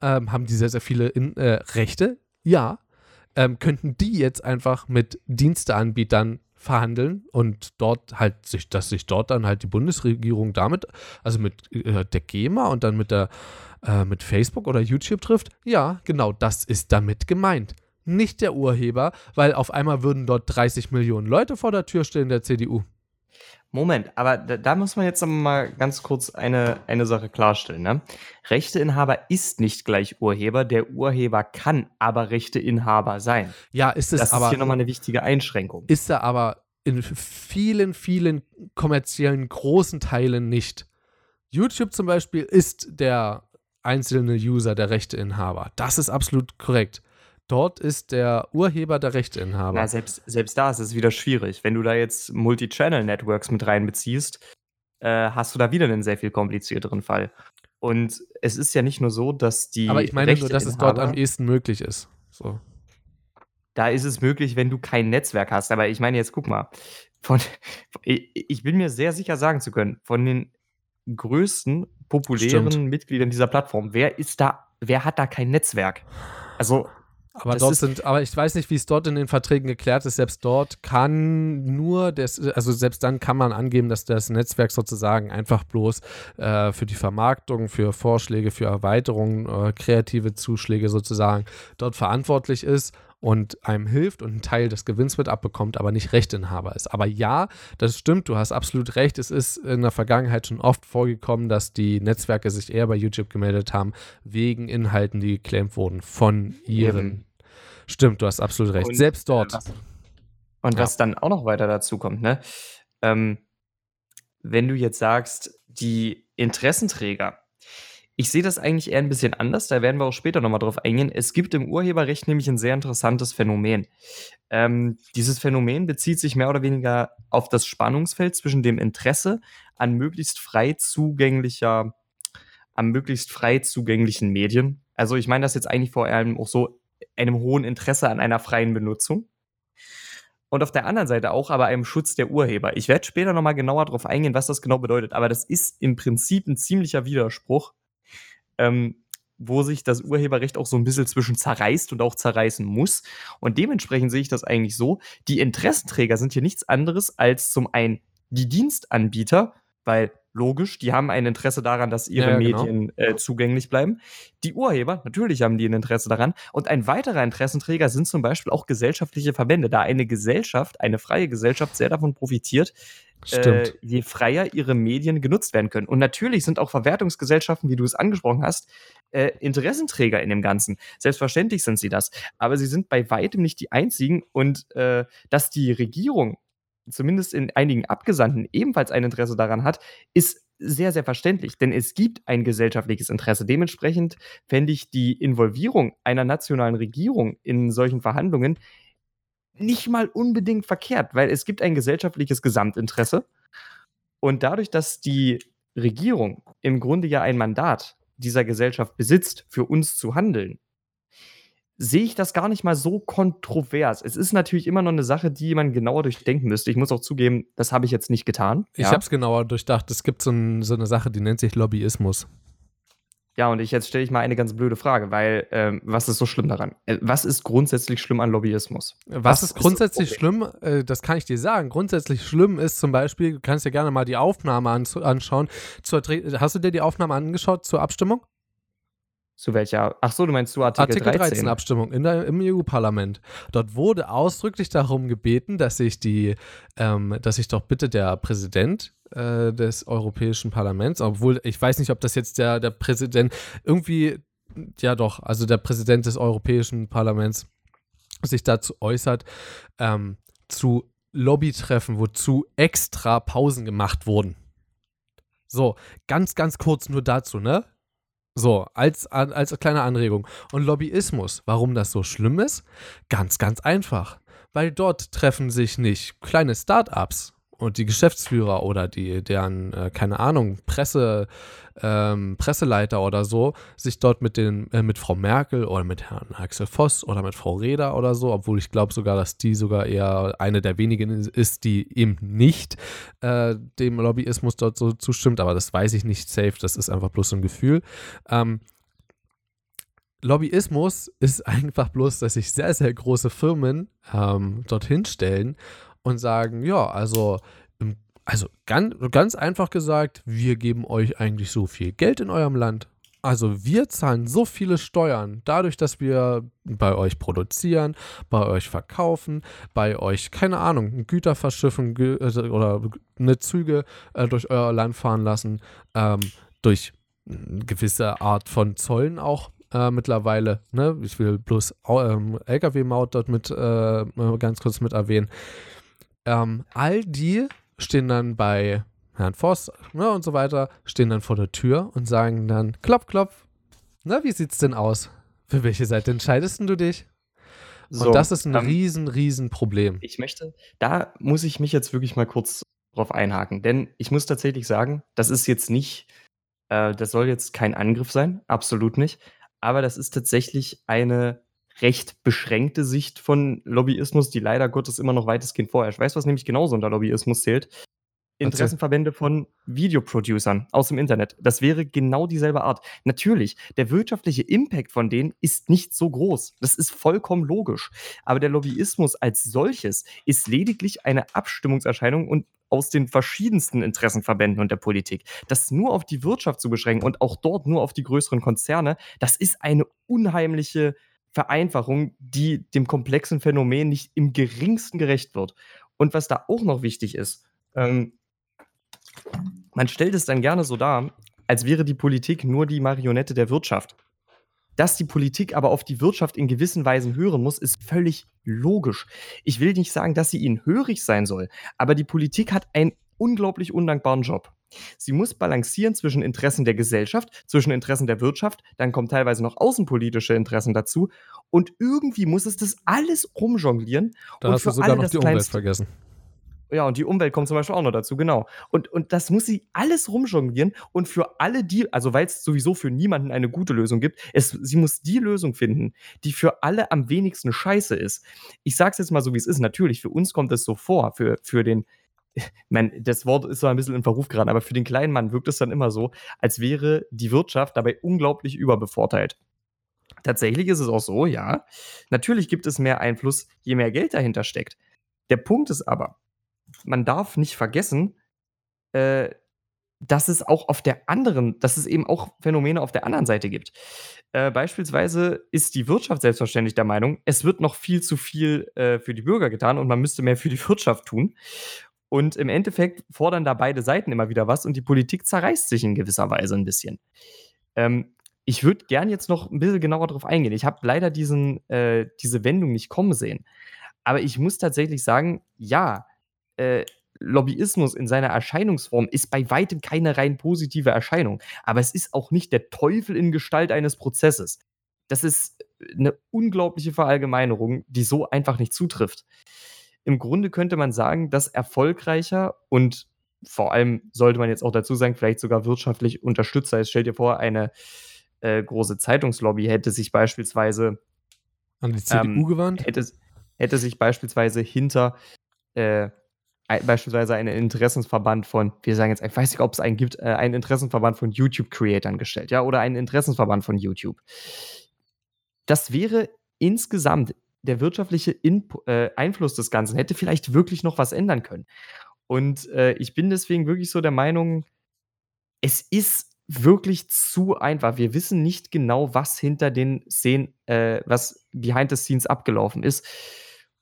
Ähm, haben die sehr, sehr viele in, äh, Rechte? Ja. Ähm, könnten die jetzt einfach mit Diensteanbietern verhandeln und dort halt sich, dass sich dort dann halt die Bundesregierung damit, also mit äh, der GEMA und dann mit der äh, mit Facebook oder YouTube trifft? Ja, genau, das ist damit gemeint. Nicht der Urheber, weil auf einmal würden dort 30 Millionen Leute vor der Tür stehen der CDU. Moment, aber da, da, muss man jetzt mal ganz kurz eine, eine Sache klarstellen. Ne? Rechteinhaber ist nicht gleich Urheber. Der Urheber kann aber Rechteinhaber sein. Ja, ist es das aber. Das ist hier nochmal eine wichtige Einschränkung. Ist er aber in vielen, vielen kommerziellen großen Teilen nicht. YouTube zum Beispiel ist der einzelne User der Rechteinhaber. Das ist absolut korrekt. Dort ist der Urheber der Rechteinhaber. Na, selbst, selbst da ist es wieder schwierig. Wenn du da jetzt Multi-Channel-Networks mit reinbeziehst, äh, hast du da wieder einen sehr viel komplizierteren Fall. Und es ist ja nicht nur so, dass die. Aber ich meine nur, dass es dort am ehesten möglich ist. So. Da ist es möglich, wenn du kein Netzwerk hast. Aber ich meine, jetzt guck mal. Von, ich bin mir sehr sicher sagen zu können, von den größten populären Stimmt. Mitgliedern dieser Plattform, wer ist da, wer hat da kein Netzwerk? Also aber dort sind, aber ich weiß nicht, wie es dort in den Verträgen geklärt ist. Selbst dort kann nur das, also selbst dann kann man angeben, dass das Netzwerk sozusagen einfach bloß äh, für die Vermarktung, für Vorschläge, für Erweiterungen, äh, kreative Zuschläge sozusagen dort verantwortlich ist und einem hilft und einen Teil des Gewinns mit abbekommt, aber nicht Rechteinhaber ist. Aber ja, das stimmt, du hast absolut recht. Es ist in der Vergangenheit schon oft vorgekommen, dass die Netzwerke sich eher bei YouTube gemeldet haben, wegen Inhalten, die geclaimt wurden von ihren. Mhm. Stimmt, du hast absolut recht. Und, Selbst dort. Äh, was, und ja. was dann auch noch weiter dazu kommt, ne? Ähm, wenn du jetzt sagst, die Interessenträger ich sehe das eigentlich eher ein bisschen anders, da werden wir auch später nochmal drauf eingehen. Es gibt im Urheberrecht nämlich ein sehr interessantes Phänomen. Ähm, dieses Phänomen bezieht sich mehr oder weniger auf das Spannungsfeld zwischen dem Interesse an möglichst frei zugänglicher, an möglichst frei zugänglichen Medien. Also ich meine das jetzt eigentlich vor allem auch so einem hohen Interesse an einer freien Benutzung. Und auf der anderen Seite auch aber einem Schutz der Urheber. Ich werde später nochmal genauer darauf eingehen, was das genau bedeutet, aber das ist im Prinzip ein ziemlicher Widerspruch ähm, wo sich das Urheberrecht auch so ein bisschen zwischen zerreißt und auch zerreißen muss. Und dementsprechend sehe ich das eigentlich so, die Interessenträger sind hier nichts anderes als zum einen die Dienstanbieter, weil logisch, die haben ein Interesse daran, dass ihre ja, genau. Medien äh, zugänglich bleiben. Die Urheber, natürlich haben die ein Interesse daran. Und ein weiterer Interessenträger sind zum Beispiel auch gesellschaftliche Verbände, da eine Gesellschaft, eine freie Gesellschaft sehr davon profitiert, äh, je freier ihre Medien genutzt werden können. Und natürlich sind auch Verwertungsgesellschaften, wie du es angesprochen hast, äh, Interessenträger in dem Ganzen. Selbstverständlich sind sie das. Aber sie sind bei weitem nicht die einzigen. Und äh, dass die Regierung zumindest in einigen Abgesandten ebenfalls ein Interesse daran hat, ist sehr, sehr verständlich, denn es gibt ein gesellschaftliches Interesse. Dementsprechend fände ich die Involvierung einer nationalen Regierung in solchen Verhandlungen nicht mal unbedingt verkehrt, weil es gibt ein gesellschaftliches Gesamtinteresse. Und dadurch, dass die Regierung im Grunde ja ein Mandat dieser Gesellschaft besitzt, für uns zu handeln, sehe ich das gar nicht mal so kontrovers. Es ist natürlich immer noch eine Sache, die man genauer durchdenken müsste. Ich muss auch zugeben, das habe ich jetzt nicht getan. Ich ja. habe es genauer durchdacht. Es gibt so, ein, so, eine Sache, die nennt sich Lobbyismus. Ja, und ich jetzt stelle ich mal eine ganz blöde Frage, weil ähm, was ist so schlimm daran? Äh, was ist grundsätzlich schlimm an Lobbyismus? Was, was ist grundsätzlich ist schlimm? Äh, das kann ich dir sagen. Grundsätzlich schlimm ist zum Beispiel, du kannst dir gerne mal die Aufnahme anschauen. Zur, hast du dir die Aufnahme angeschaut zur Abstimmung? Zu welcher? Ach so, du meinst zu Artikel, Artikel 13? 13 Abstimmung in der, im EU-Parlament. Dort wurde ausdrücklich darum gebeten, dass sich die, ähm, dass sich doch bitte der Präsident äh, des Europäischen Parlaments, obwohl ich weiß nicht, ob das jetzt der, der Präsident irgendwie, ja doch, also der Präsident des Europäischen Parlaments sich dazu äußert, ähm, zu Lobbytreffen, wozu extra Pausen gemacht wurden. So, ganz, ganz kurz nur dazu, ne? So, als, als kleine Anregung. Und Lobbyismus, warum das so schlimm ist? Ganz, ganz einfach. Weil dort treffen sich nicht kleine Start-ups und die Geschäftsführer oder die, deren, äh, keine Ahnung, Presse, ähm, Presseleiter oder so, sich dort mit den, äh, mit Frau Merkel oder mit Herrn Axel Voss oder mit Frau Reda oder so, obwohl ich glaube sogar, dass die sogar eher eine der wenigen ist, die eben nicht äh, dem Lobbyismus dort so zustimmt, aber das weiß ich nicht safe, das ist einfach bloß so ein Gefühl. Ähm, Lobbyismus ist einfach bloß, dass sich sehr, sehr große Firmen ähm, dorthin stellen und sagen, ja, also, also ganz, ganz einfach gesagt, wir geben euch eigentlich so viel Geld in eurem Land. Also wir zahlen so viele Steuern dadurch, dass wir bei euch produzieren, bei euch verkaufen, bei euch, keine Ahnung, Güter verschiffen Gü also, oder eine Züge äh, durch euer Land fahren lassen, ähm, durch eine gewisse Art von Zollen auch äh, mittlerweile. Ne? Ich will bloß ähm, Lkw-Maut dort mit äh, ganz kurz mit erwähnen. Ähm, all die stehen dann bei Herrn Voss ne, und so weiter, stehen dann vor der Tür und sagen dann, klopf, klopf, na, wie sieht's denn aus? Für welche Seite entscheidest du dich? So, und das ist ein ähm, riesen, riesen Problem. Ich möchte, da muss ich mich jetzt wirklich mal kurz drauf einhaken, denn ich muss tatsächlich sagen, das ist jetzt nicht, äh, das soll jetzt kein Angriff sein, absolut nicht, aber das ist tatsächlich eine recht beschränkte Sicht von Lobbyismus, die leider Gottes immer noch weitestgehend vorherrscht. Weißt du, was nämlich genauso unter Lobbyismus zählt? Interessenverbände von Videoproducern aus dem Internet. Das wäre genau dieselbe Art. Natürlich, der wirtschaftliche Impact von denen ist nicht so groß. Das ist vollkommen logisch. Aber der Lobbyismus als solches ist lediglich eine Abstimmungserscheinung und aus den verschiedensten Interessenverbänden und der Politik. Das nur auf die Wirtschaft zu beschränken und auch dort nur auf die größeren Konzerne, das ist eine unheimliche Vereinfachung, die dem komplexen Phänomen nicht im geringsten gerecht wird. Und was da auch noch wichtig ist, ähm, man stellt es dann gerne so dar, als wäre die Politik nur die Marionette der Wirtschaft. Dass die Politik aber auf die Wirtschaft in gewissen Weisen hören muss, ist völlig logisch. Ich will nicht sagen, dass sie ihnen hörig sein soll, aber die Politik hat einen unglaublich undankbaren Job. Sie muss balancieren zwischen Interessen der Gesellschaft, zwischen Interessen der Wirtschaft, dann kommen teilweise noch außenpolitische Interessen dazu und irgendwie muss es das alles rumjonglieren. Da und hast du sogar noch die Umwelt vergessen. Ja, und die Umwelt kommt zum Beispiel auch noch dazu, genau. Und, und das muss sie alles rumjonglieren und für alle die, also weil es sowieso für niemanden eine gute Lösung gibt, es, sie muss die Lösung finden, die für alle am wenigsten scheiße ist. Ich sag's jetzt mal so, wie es ist. Natürlich, für uns kommt es so vor, für, für den, ich meine, das Wort ist so ein bisschen in Verruf geraten, aber für den kleinen Mann wirkt es dann immer so, als wäre die Wirtschaft dabei unglaublich überbevorteilt. Tatsächlich ist es auch so, ja. Natürlich gibt es mehr Einfluss, je mehr Geld dahinter steckt. Der Punkt ist aber, man darf nicht vergessen, äh, dass es auch auf der anderen, dass es eben auch Phänomene auf der anderen Seite gibt. Äh, beispielsweise ist die Wirtschaft selbstverständlich der Meinung, es wird noch viel zu viel äh, für die Bürger getan und man müsste mehr für die Wirtschaft tun. Und im Endeffekt fordern da beide Seiten immer wieder was und die Politik zerreißt sich in gewisser Weise ein bisschen. Ähm, ich würde gern jetzt noch ein bisschen genauer darauf eingehen. Ich habe leider diesen, äh, diese Wendung nicht kommen sehen. Aber ich muss tatsächlich sagen, ja, äh, Lobbyismus in seiner Erscheinungsform ist bei weitem keine rein positive Erscheinung. Aber es ist auch nicht der Teufel in Gestalt eines Prozesses. Das ist eine unglaubliche Verallgemeinerung, die so einfach nicht zutrifft im Grunde könnte man sagen, dass erfolgreicher und vor allem sollte man jetzt auch dazu sagen, vielleicht sogar wirtschaftlich unterstützer ist. Stell dir vor, eine äh, große Zeitungslobby hätte sich beispielsweise an die CDU ähm, gewandt? Hätte, hätte sich beispielsweise hinter äh, beispielsweise einen Interessensverband von, wir sagen jetzt, ich weiß nicht, ob es einen gibt, äh, einen Interessenverband von YouTube-Creatern gestellt, ja, oder einen Interessensverband von YouTube. Das wäre insgesamt der wirtschaftliche In äh, Einfluss des Ganzen hätte vielleicht wirklich noch was ändern können. Und äh, ich bin deswegen wirklich so der Meinung, es ist wirklich zu einfach. Wir wissen nicht genau, was hinter den Szenen, äh, was behind the scenes abgelaufen ist.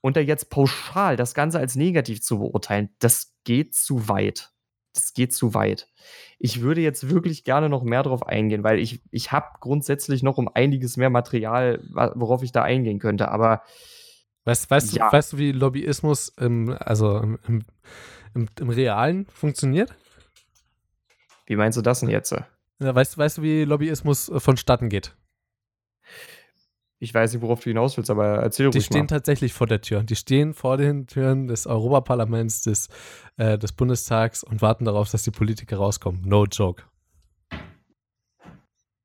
Und da jetzt pauschal das Ganze als negativ zu beurteilen, das geht zu weit das geht zu weit. Ich würde jetzt wirklich gerne noch mehr darauf eingehen, weil ich, ich habe grundsätzlich noch um einiges mehr Material, worauf ich da eingehen könnte, aber. Weißt, weißt, ja. du, weißt du, wie Lobbyismus im, also im, im, im, Realen funktioniert? Wie meinst du das denn jetzt? Ja, weißt, weißt du, wie Lobbyismus äh, vonstatten geht? Ich weiß nicht, worauf du hinaus willst, aber erzähl Die ruhig stehen mal. tatsächlich vor der Tür. Die stehen vor den Türen des Europaparlaments, des, äh, des Bundestags und warten darauf, dass die Politiker rauskommen. No joke.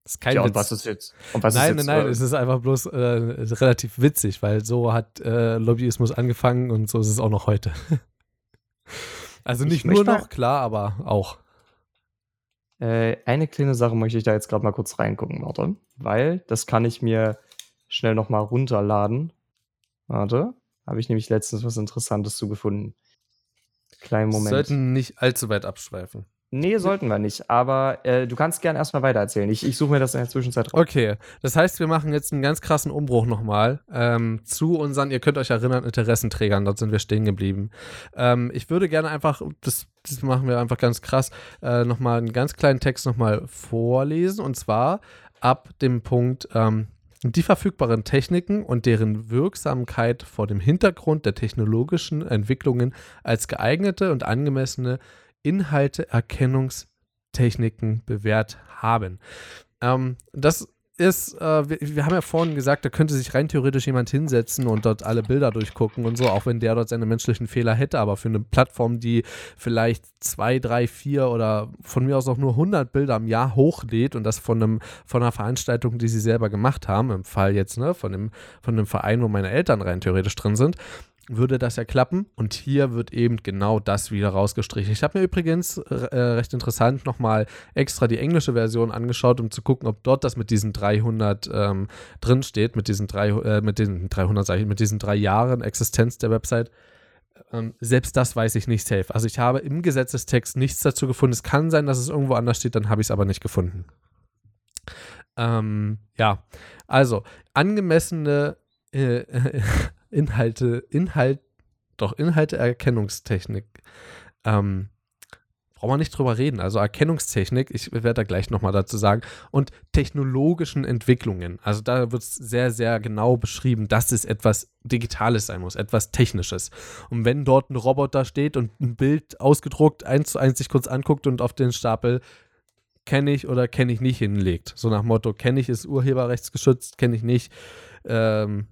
Das ist kein Ja, Witz. und was ist jetzt? Was nein, ist jetzt, nein, nein, äh, es ist einfach bloß äh, relativ witzig, weil so hat äh, Lobbyismus angefangen und so ist es auch noch heute. also Ich nicht nur noch, klar, aber auch. Äh, eine kleine Sache möchte ich da jetzt gerade mal kurz reingucken, warte. Weil das kann ich mir schnell nochmal runterladen. Warte. Habe ich nämlich letztens was Interessantes zu gefunden. Kleinen Wir Moment. sollten nicht allzu weit abschweifen. nee, sollten wir nicht. Aber äh, du kannst gerne erstmal weitererzählen. Ich, ich suche mir das in der Zwischenzeit raus. Okay, das heißt, wir machen jetzt einen ganz krassen Umbruch nochmal ähm, zu unseren, ihr könnt euch erinnern, Interessenträgern, dort sind wir stehen geblieben. Ähm, ich würde gerne einfach, das, das machen wir einfach ganz krass, äh, nochmal einen ganz kleinen Text nochmal vorlesen und zwar ab dem Punkt, ähm, die verfügbaren Techniken und deren Wirksamkeit vor dem Hintergrund der technologischen Entwicklungen als geeignete und angemessene Inhalteerkennungstechniken bewährt haben. Ähm, das ist, äh, wir, wir haben ja vorhin gesagt, da könnte sich rein theoretisch jemand hinsetzen und dort alle Bilder durchgucken und so, auch wenn der dort seine menschlichen Fehler hätte, aber für eine Plattform, die vielleicht zwei, drei, vier oder von mir aus auch nur 100 Bilder im Jahr hochlädt und das von, einem, von einer Veranstaltung, die sie selber gemacht haben, im Fall jetzt, ne, von dem, von dem Verein, wo meine Eltern rein theoretisch drin sind, würde das ja klappen. Und hier wird eben genau das wieder rausgestrichen. Ich habe mir übrigens äh, recht interessant nochmal extra die englische Version angeschaut, um zu gucken, ob dort das mit diesen 300 ähm, drin mit diesen drei, äh, mit den 300, sag ich, mit diesen drei Jahren Existenz der Website. Ähm, selbst das weiß ich nicht safe. Also ich habe im Gesetzestext nichts dazu gefunden. Es kann sein, dass es irgendwo anders steht, dann habe ich es aber nicht gefunden. Ähm, ja, also angemessene äh, Inhalte, Inhalt, doch Inhalteerkennungstechnik. Ähm, brauchen wir nicht drüber reden. Also Erkennungstechnik, ich werde da gleich nochmal dazu sagen, und technologischen Entwicklungen. Also da wird es sehr, sehr genau beschrieben, dass es etwas Digitales sein muss, etwas Technisches. Und wenn dort ein Roboter steht und ein Bild ausgedruckt, eins zu eins sich kurz anguckt und auf den Stapel kenne ich oder kenne ich nicht hinlegt. So nach Motto, kenne ich ist urheberrechtsgeschützt, kenne ich nicht, ähm,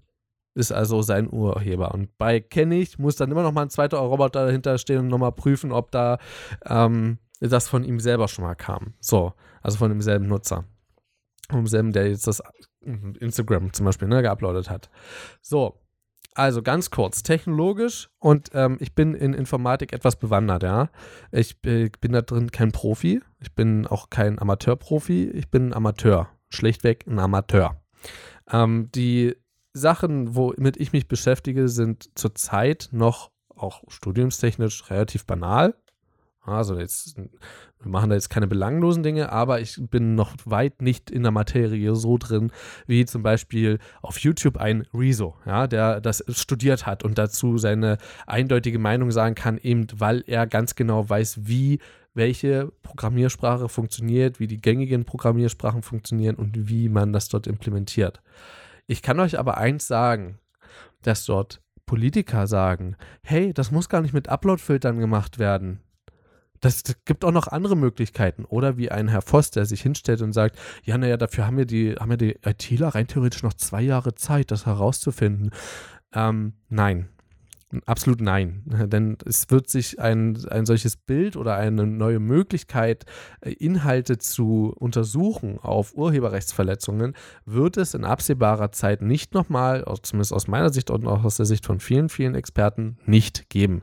ist also sein Urheber. Und bei kenne ich muss dann immer noch mal ein zweiter Roboter dahinter stehen und nochmal prüfen, ob da ähm, das von ihm selber schon mal kam. So, also von demselben Nutzer. Vom selben, der jetzt das Instagram zum Beispiel ne, geuploadet hat. So, also ganz kurz, technologisch und ähm, ich bin in Informatik etwas bewandert, ja. Ich äh, bin da drin kein Profi, ich bin auch kein Amateurprofi, ich bin ein Amateur, schlichtweg ein Amateur. Ähm, die Sachen, womit ich mich beschäftige, sind zurzeit noch auch studiumstechnisch relativ banal. Also jetzt, wir machen da jetzt keine belanglosen Dinge, aber ich bin noch weit nicht in der Materie so drin, wie zum Beispiel auf YouTube ein Rezo, ja, der das studiert hat und dazu seine eindeutige Meinung sagen kann, eben weil er ganz genau weiß, wie welche Programmiersprache funktioniert, wie die gängigen Programmiersprachen funktionieren und wie man das dort implementiert. Ich kann euch aber eins sagen, dass dort Politiker sagen, hey, das muss gar nicht mit Upload-Filtern gemacht werden. Das, gibt auch noch andere Möglichkeiten. Oder wie ein Herr Voss, der sich hinstellt und sagt, ja, naja, dafür haben wir die, haben wir die ITler rein theoretisch noch zwei Jahre Zeit, das herauszufinden. Ähm, nein. Absolut nein. Denn es wird sich ein, ein solches Bild oder eine neue Möglichkeit, äh, Inhalte zu untersuchen auf Urheberrechtsverletzungen, wird es in absehbarer Zeit nicht nochmal, zumindest aus meiner Sicht und auch aus der Sicht von vielen, vielen Experten, nicht geben.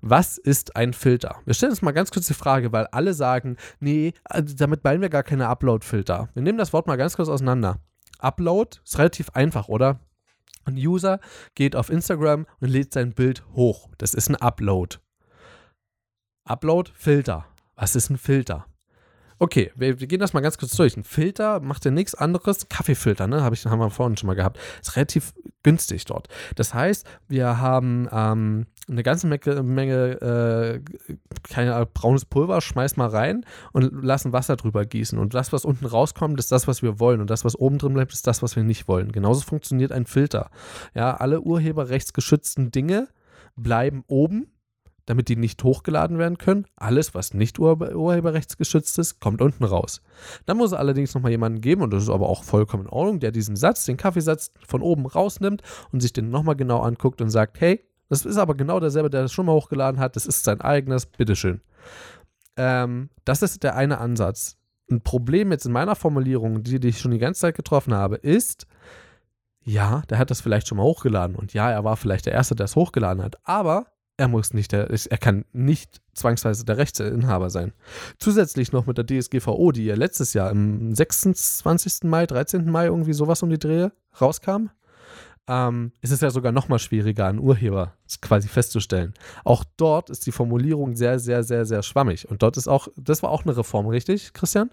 Was ist ein Filter? Wir stellen uns mal ganz kurz die Frage, weil alle sagen, nee, also damit meinen wir gar keine Upload-Filter. Wir nehmen das Wort mal ganz kurz auseinander. Upload ist relativ einfach, oder? Ein User geht auf Instagram und lädt sein Bild hoch. Das ist ein Upload. Upload, Filter. Was ist ein Filter? Okay, wir, wir, gehen das mal ganz kurz durch. Ein Filter macht ja nichts anderes. Kaffeefilter, ne? Hab ich, haben wir vorhin schon mal gehabt. Ist relativ günstig dort. Das heißt, wir haben ähm, eine ganze Menge, Menge äh, keine Ahnung, braunes Pulver, schmeiß mal rein und lassen Wasser drüber gießen. Und das, was unten rauskommt, ist das, was wir wollen. Und das, was oben drin bleibt, ist das, was wir nicht wollen. Genauso funktioniert ein Filter. Ja, alle urheberrechtsgeschützten Dinge bleiben oben damit die nicht hochgeladen werden können. Alles, was nicht ur urheberrechtsgeschützt ist, kommt unten raus. Dann muss es allerdings nochmal jemanden geben, und das ist aber auch vollkommen in Ordnung, der diesen Satz, den Kaffeesatz von oben rausnimmt und sich den nochmal genau anguckt und sagt, hey, das ist aber genau derselbe, der das schon mal hochgeladen hat, das ist sein eigenes, bitteschön. Ähm, das ist der eine Ansatz. Ein Problem jetzt in meiner Formulierung, die, die ich schon die ganze Zeit getroffen habe, ist, ja, der hat das vielleicht schon mal hochgeladen und ja, er war vielleicht der Erste, der es hochgeladen hat, aber er muss nicht der, er kann nicht zwangsweise der Rechteinhaber sein. Zusätzlich noch mit der DSGVO, die ja letztes Jahr am 26. Mai, 13. Mai irgendwie sowas um die Drehe rauskam, ähm, ist es ja sogar noch mal schwieriger, einen Urheber quasi festzustellen. Auch dort ist die Formulierung sehr, sehr, sehr, sehr schwammig. Und dort ist auch, das war auch eine Reform, richtig, Christian?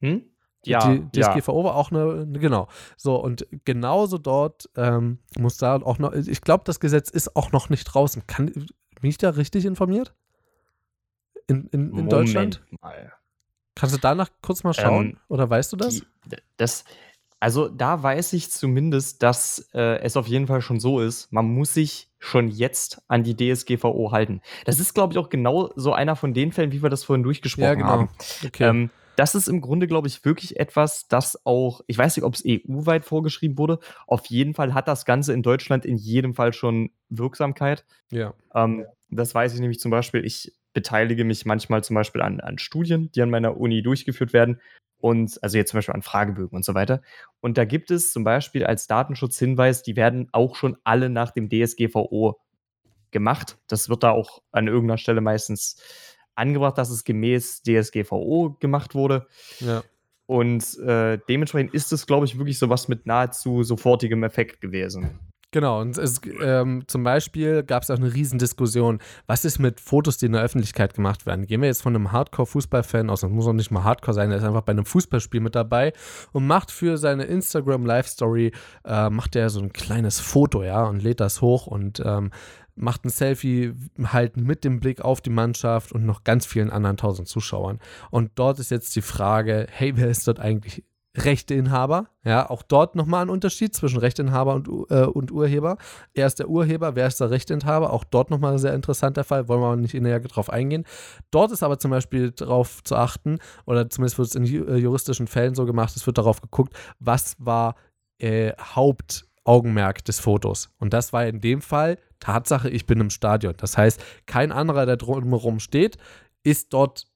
Hm? Ja, die DSGVO ja. war auch eine, genau. So, und genauso dort ähm, muss da auch noch, ich glaube, das Gesetz ist auch noch nicht draußen. Kann, bin ich da richtig informiert? In, in, in Deutschland? Mal. Kannst du danach kurz mal schauen? Ähm, Oder weißt du das? Die, das? Also da weiß ich zumindest, dass äh, es auf jeden Fall schon so ist, man muss sich schon jetzt an die DSGVO halten. Das ist, glaube ich, auch genau so einer von den Fällen, wie wir das vorhin durchgesprochen ja, genau. haben. Okay. Ähm, das ist im Grunde, glaube ich, wirklich etwas, das auch, ich weiß nicht, ob es EU-weit vorgeschrieben wurde. Auf jeden Fall hat das Ganze in Deutschland in jedem Fall schon Wirksamkeit. Ja. Ähm, das weiß ich nämlich zum Beispiel, ich beteilige mich manchmal zum Beispiel an, an Studien, die an meiner Uni durchgeführt werden. Und also jetzt zum Beispiel an Fragebögen und so weiter. Und da gibt es zum Beispiel als Datenschutzhinweis, die werden auch schon alle nach dem DSGVO gemacht. Das wird da auch an irgendeiner Stelle meistens angebracht, dass es gemäß DSGVO gemacht wurde. Ja. Und äh, dementsprechend ist es, glaube ich, wirklich so was mit nahezu sofortigem Effekt gewesen. Genau, und es, ähm, zum Beispiel gab es auch eine Riesendiskussion, was ist mit Fotos, die in der Öffentlichkeit gemacht werden? Gehen wir jetzt von einem Hardcore-Fußballfan aus, das muss auch nicht mal Hardcore sein, der ist einfach bei einem Fußballspiel mit dabei und macht für seine Instagram-Live-Story, äh, macht er so ein kleines Foto, ja, und lädt das hoch und ähm, macht ein Selfie halt mit dem Blick auf die Mannschaft und noch ganz vielen anderen tausend Zuschauern. Und dort ist jetzt die Frage, hey, wer ist dort eigentlich Rechteinhaber? Ja, auch dort nochmal ein Unterschied zwischen Rechteinhaber und, äh, und Urheber. Er ist der Urheber, wer ist der Rechteinhaber? Auch dort nochmal ein sehr interessanter Fall, wollen wir nicht näher drauf eingehen. Dort ist aber zum Beispiel darauf zu achten, oder zumindest wird es in äh, juristischen Fällen so gemacht, es wird darauf geguckt, was war äh, Haupt- Augenmerk des Fotos. Und das war in dem Fall Tatsache, ich bin im Stadion. Das heißt, kein anderer, der drumherum steht, ist dort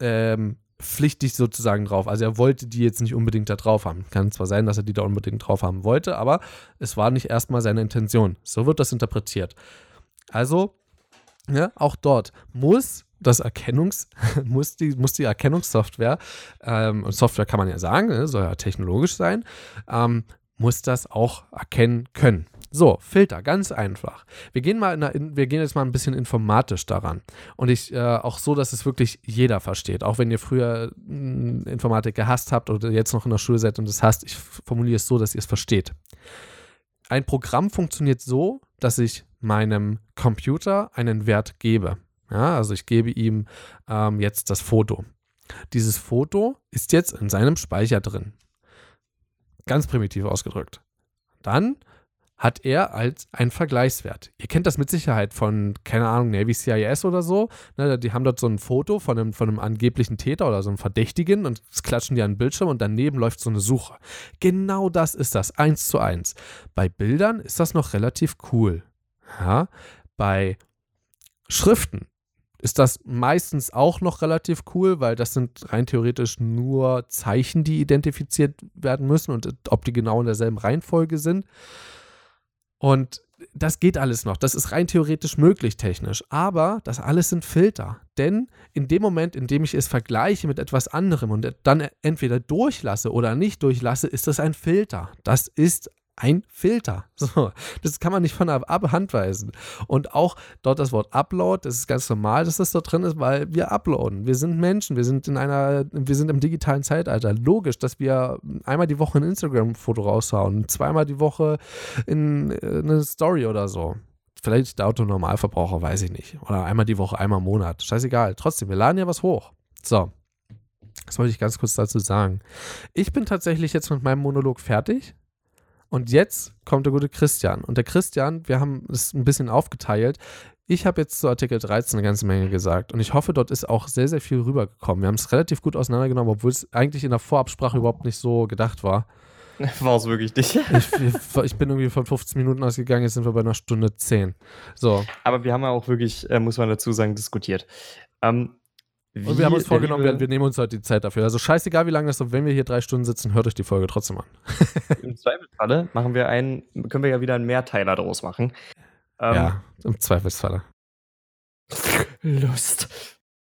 ähm, pflichtig sozusagen drauf. Also er wollte die jetzt nicht unbedingt da drauf haben. Kann zwar sein, dass er die da unbedingt drauf haben wollte, aber es war nicht erstmal seine Intention. So wird das interpretiert. Also, ja, auch dort muss das Erkennungs, muss die, muss die Erkennungssoftware, ähm, Software kann man ja sagen, ne, soll ja technologisch sein, ähm, muss das auch erkennen können. So, Filter, ganz einfach. Wir gehen mal in, wir gehen jetzt mal ein bisschen informatisch daran. Und ich äh, auch so, dass es wirklich jeder versteht. Auch wenn ihr früher mh, hm, Informatik gehasst habt oder jetzt noch in der Schule seid und es hasst, ich formuliere es so, dass ihr es versteht. Ein Programm funktioniert so, dass ich meinem Computer einen Wert gebe. Ja, also ich gebe ihm ähm, jetzt das Foto. Dieses Foto ist jetzt in seinem Speicher drin. Ganz primitiv ausgedrückt. Dann hat er als einen Vergleichswert. Ihr kennt das mit Sicherheit von, keine Ahnung, Navy CIS oder so. Ne, die haben dort so ein Foto von einem, von einem angeblichen Täter oder so einem Verdächtigen und klatschen die an den Bildschirm und daneben läuft so eine Suche. Genau das ist das, eins zu eins. Bei Bildern ist das noch relativ cool. Ja, bei Schriften ist das meistens auch noch relativ cool, weil das sind rein theoretisch nur Zeichen, die identifiziert werden müssen und ob die genau in derselben Reihenfolge sind. Und das geht alles noch. Das ist rein theoretisch möglich technisch. Aber das alles sind Filter. Denn in dem Moment, in dem ich es vergleiche mit etwas anderem und dann entweder durchlasse oder nicht durchlasse, ist das ein Filter. Das ist ein Filter. So, das kann man nicht von der Hand weisen. Und auch dort das Wort Upload, das ist ganz normal, dass das dort drin ist, weil wir uploaden. Wir sind Menschen, wir sind in einer, wir sind im digitalen Zeitalter. Logisch, dass wir einmal die Woche ein Instagram-Foto raushauen, zweimal die Woche in, in eine Story oder so. Vielleicht der Autonormalverbraucher, weiß ich nicht. Oder einmal die Woche, einmal im Monat. Scheißegal. Trotzdem, wir laden ja was hoch. So. Das wollte ich ganz kurz dazu sagen. Ich bin tatsächlich jetzt mit meinem Monolog fertig. Und jetzt kommt der gute Christian. Und der Christian, wir haben es ein bisschen aufgeteilt. Ich habe jetzt zu Artikel 13 eine ganze Menge gesagt und ich hoffe, dort ist auch sehr, sehr viel rübergekommen. Wir haben es relativ gut auseinandergenommen, obwohl es eigentlich in der Vorabsprache überhaupt nicht so gedacht war. War es wirklich nicht. Ich, ich, bin irgendwie von 15 Minuten ausgegangen, jetzt sind wir bei einer Stunde 10. So. Aber wir haben ja auch wirklich, äh, muss man dazu sagen, diskutiert. Ähm, und wir haben uns vorgenommen, wir, wir, nehmen uns heute die Zeit dafür. Also scheißegal, wie lange das ist, wenn wir hier drei Stunden sitzen, hört euch die Folge trotzdem an. Im Zweifelsfalle machen wir einen, können wir ja wieder einen Mehrteiler daraus machen. Ähm, ja, im Zweifelsfalle. Lust.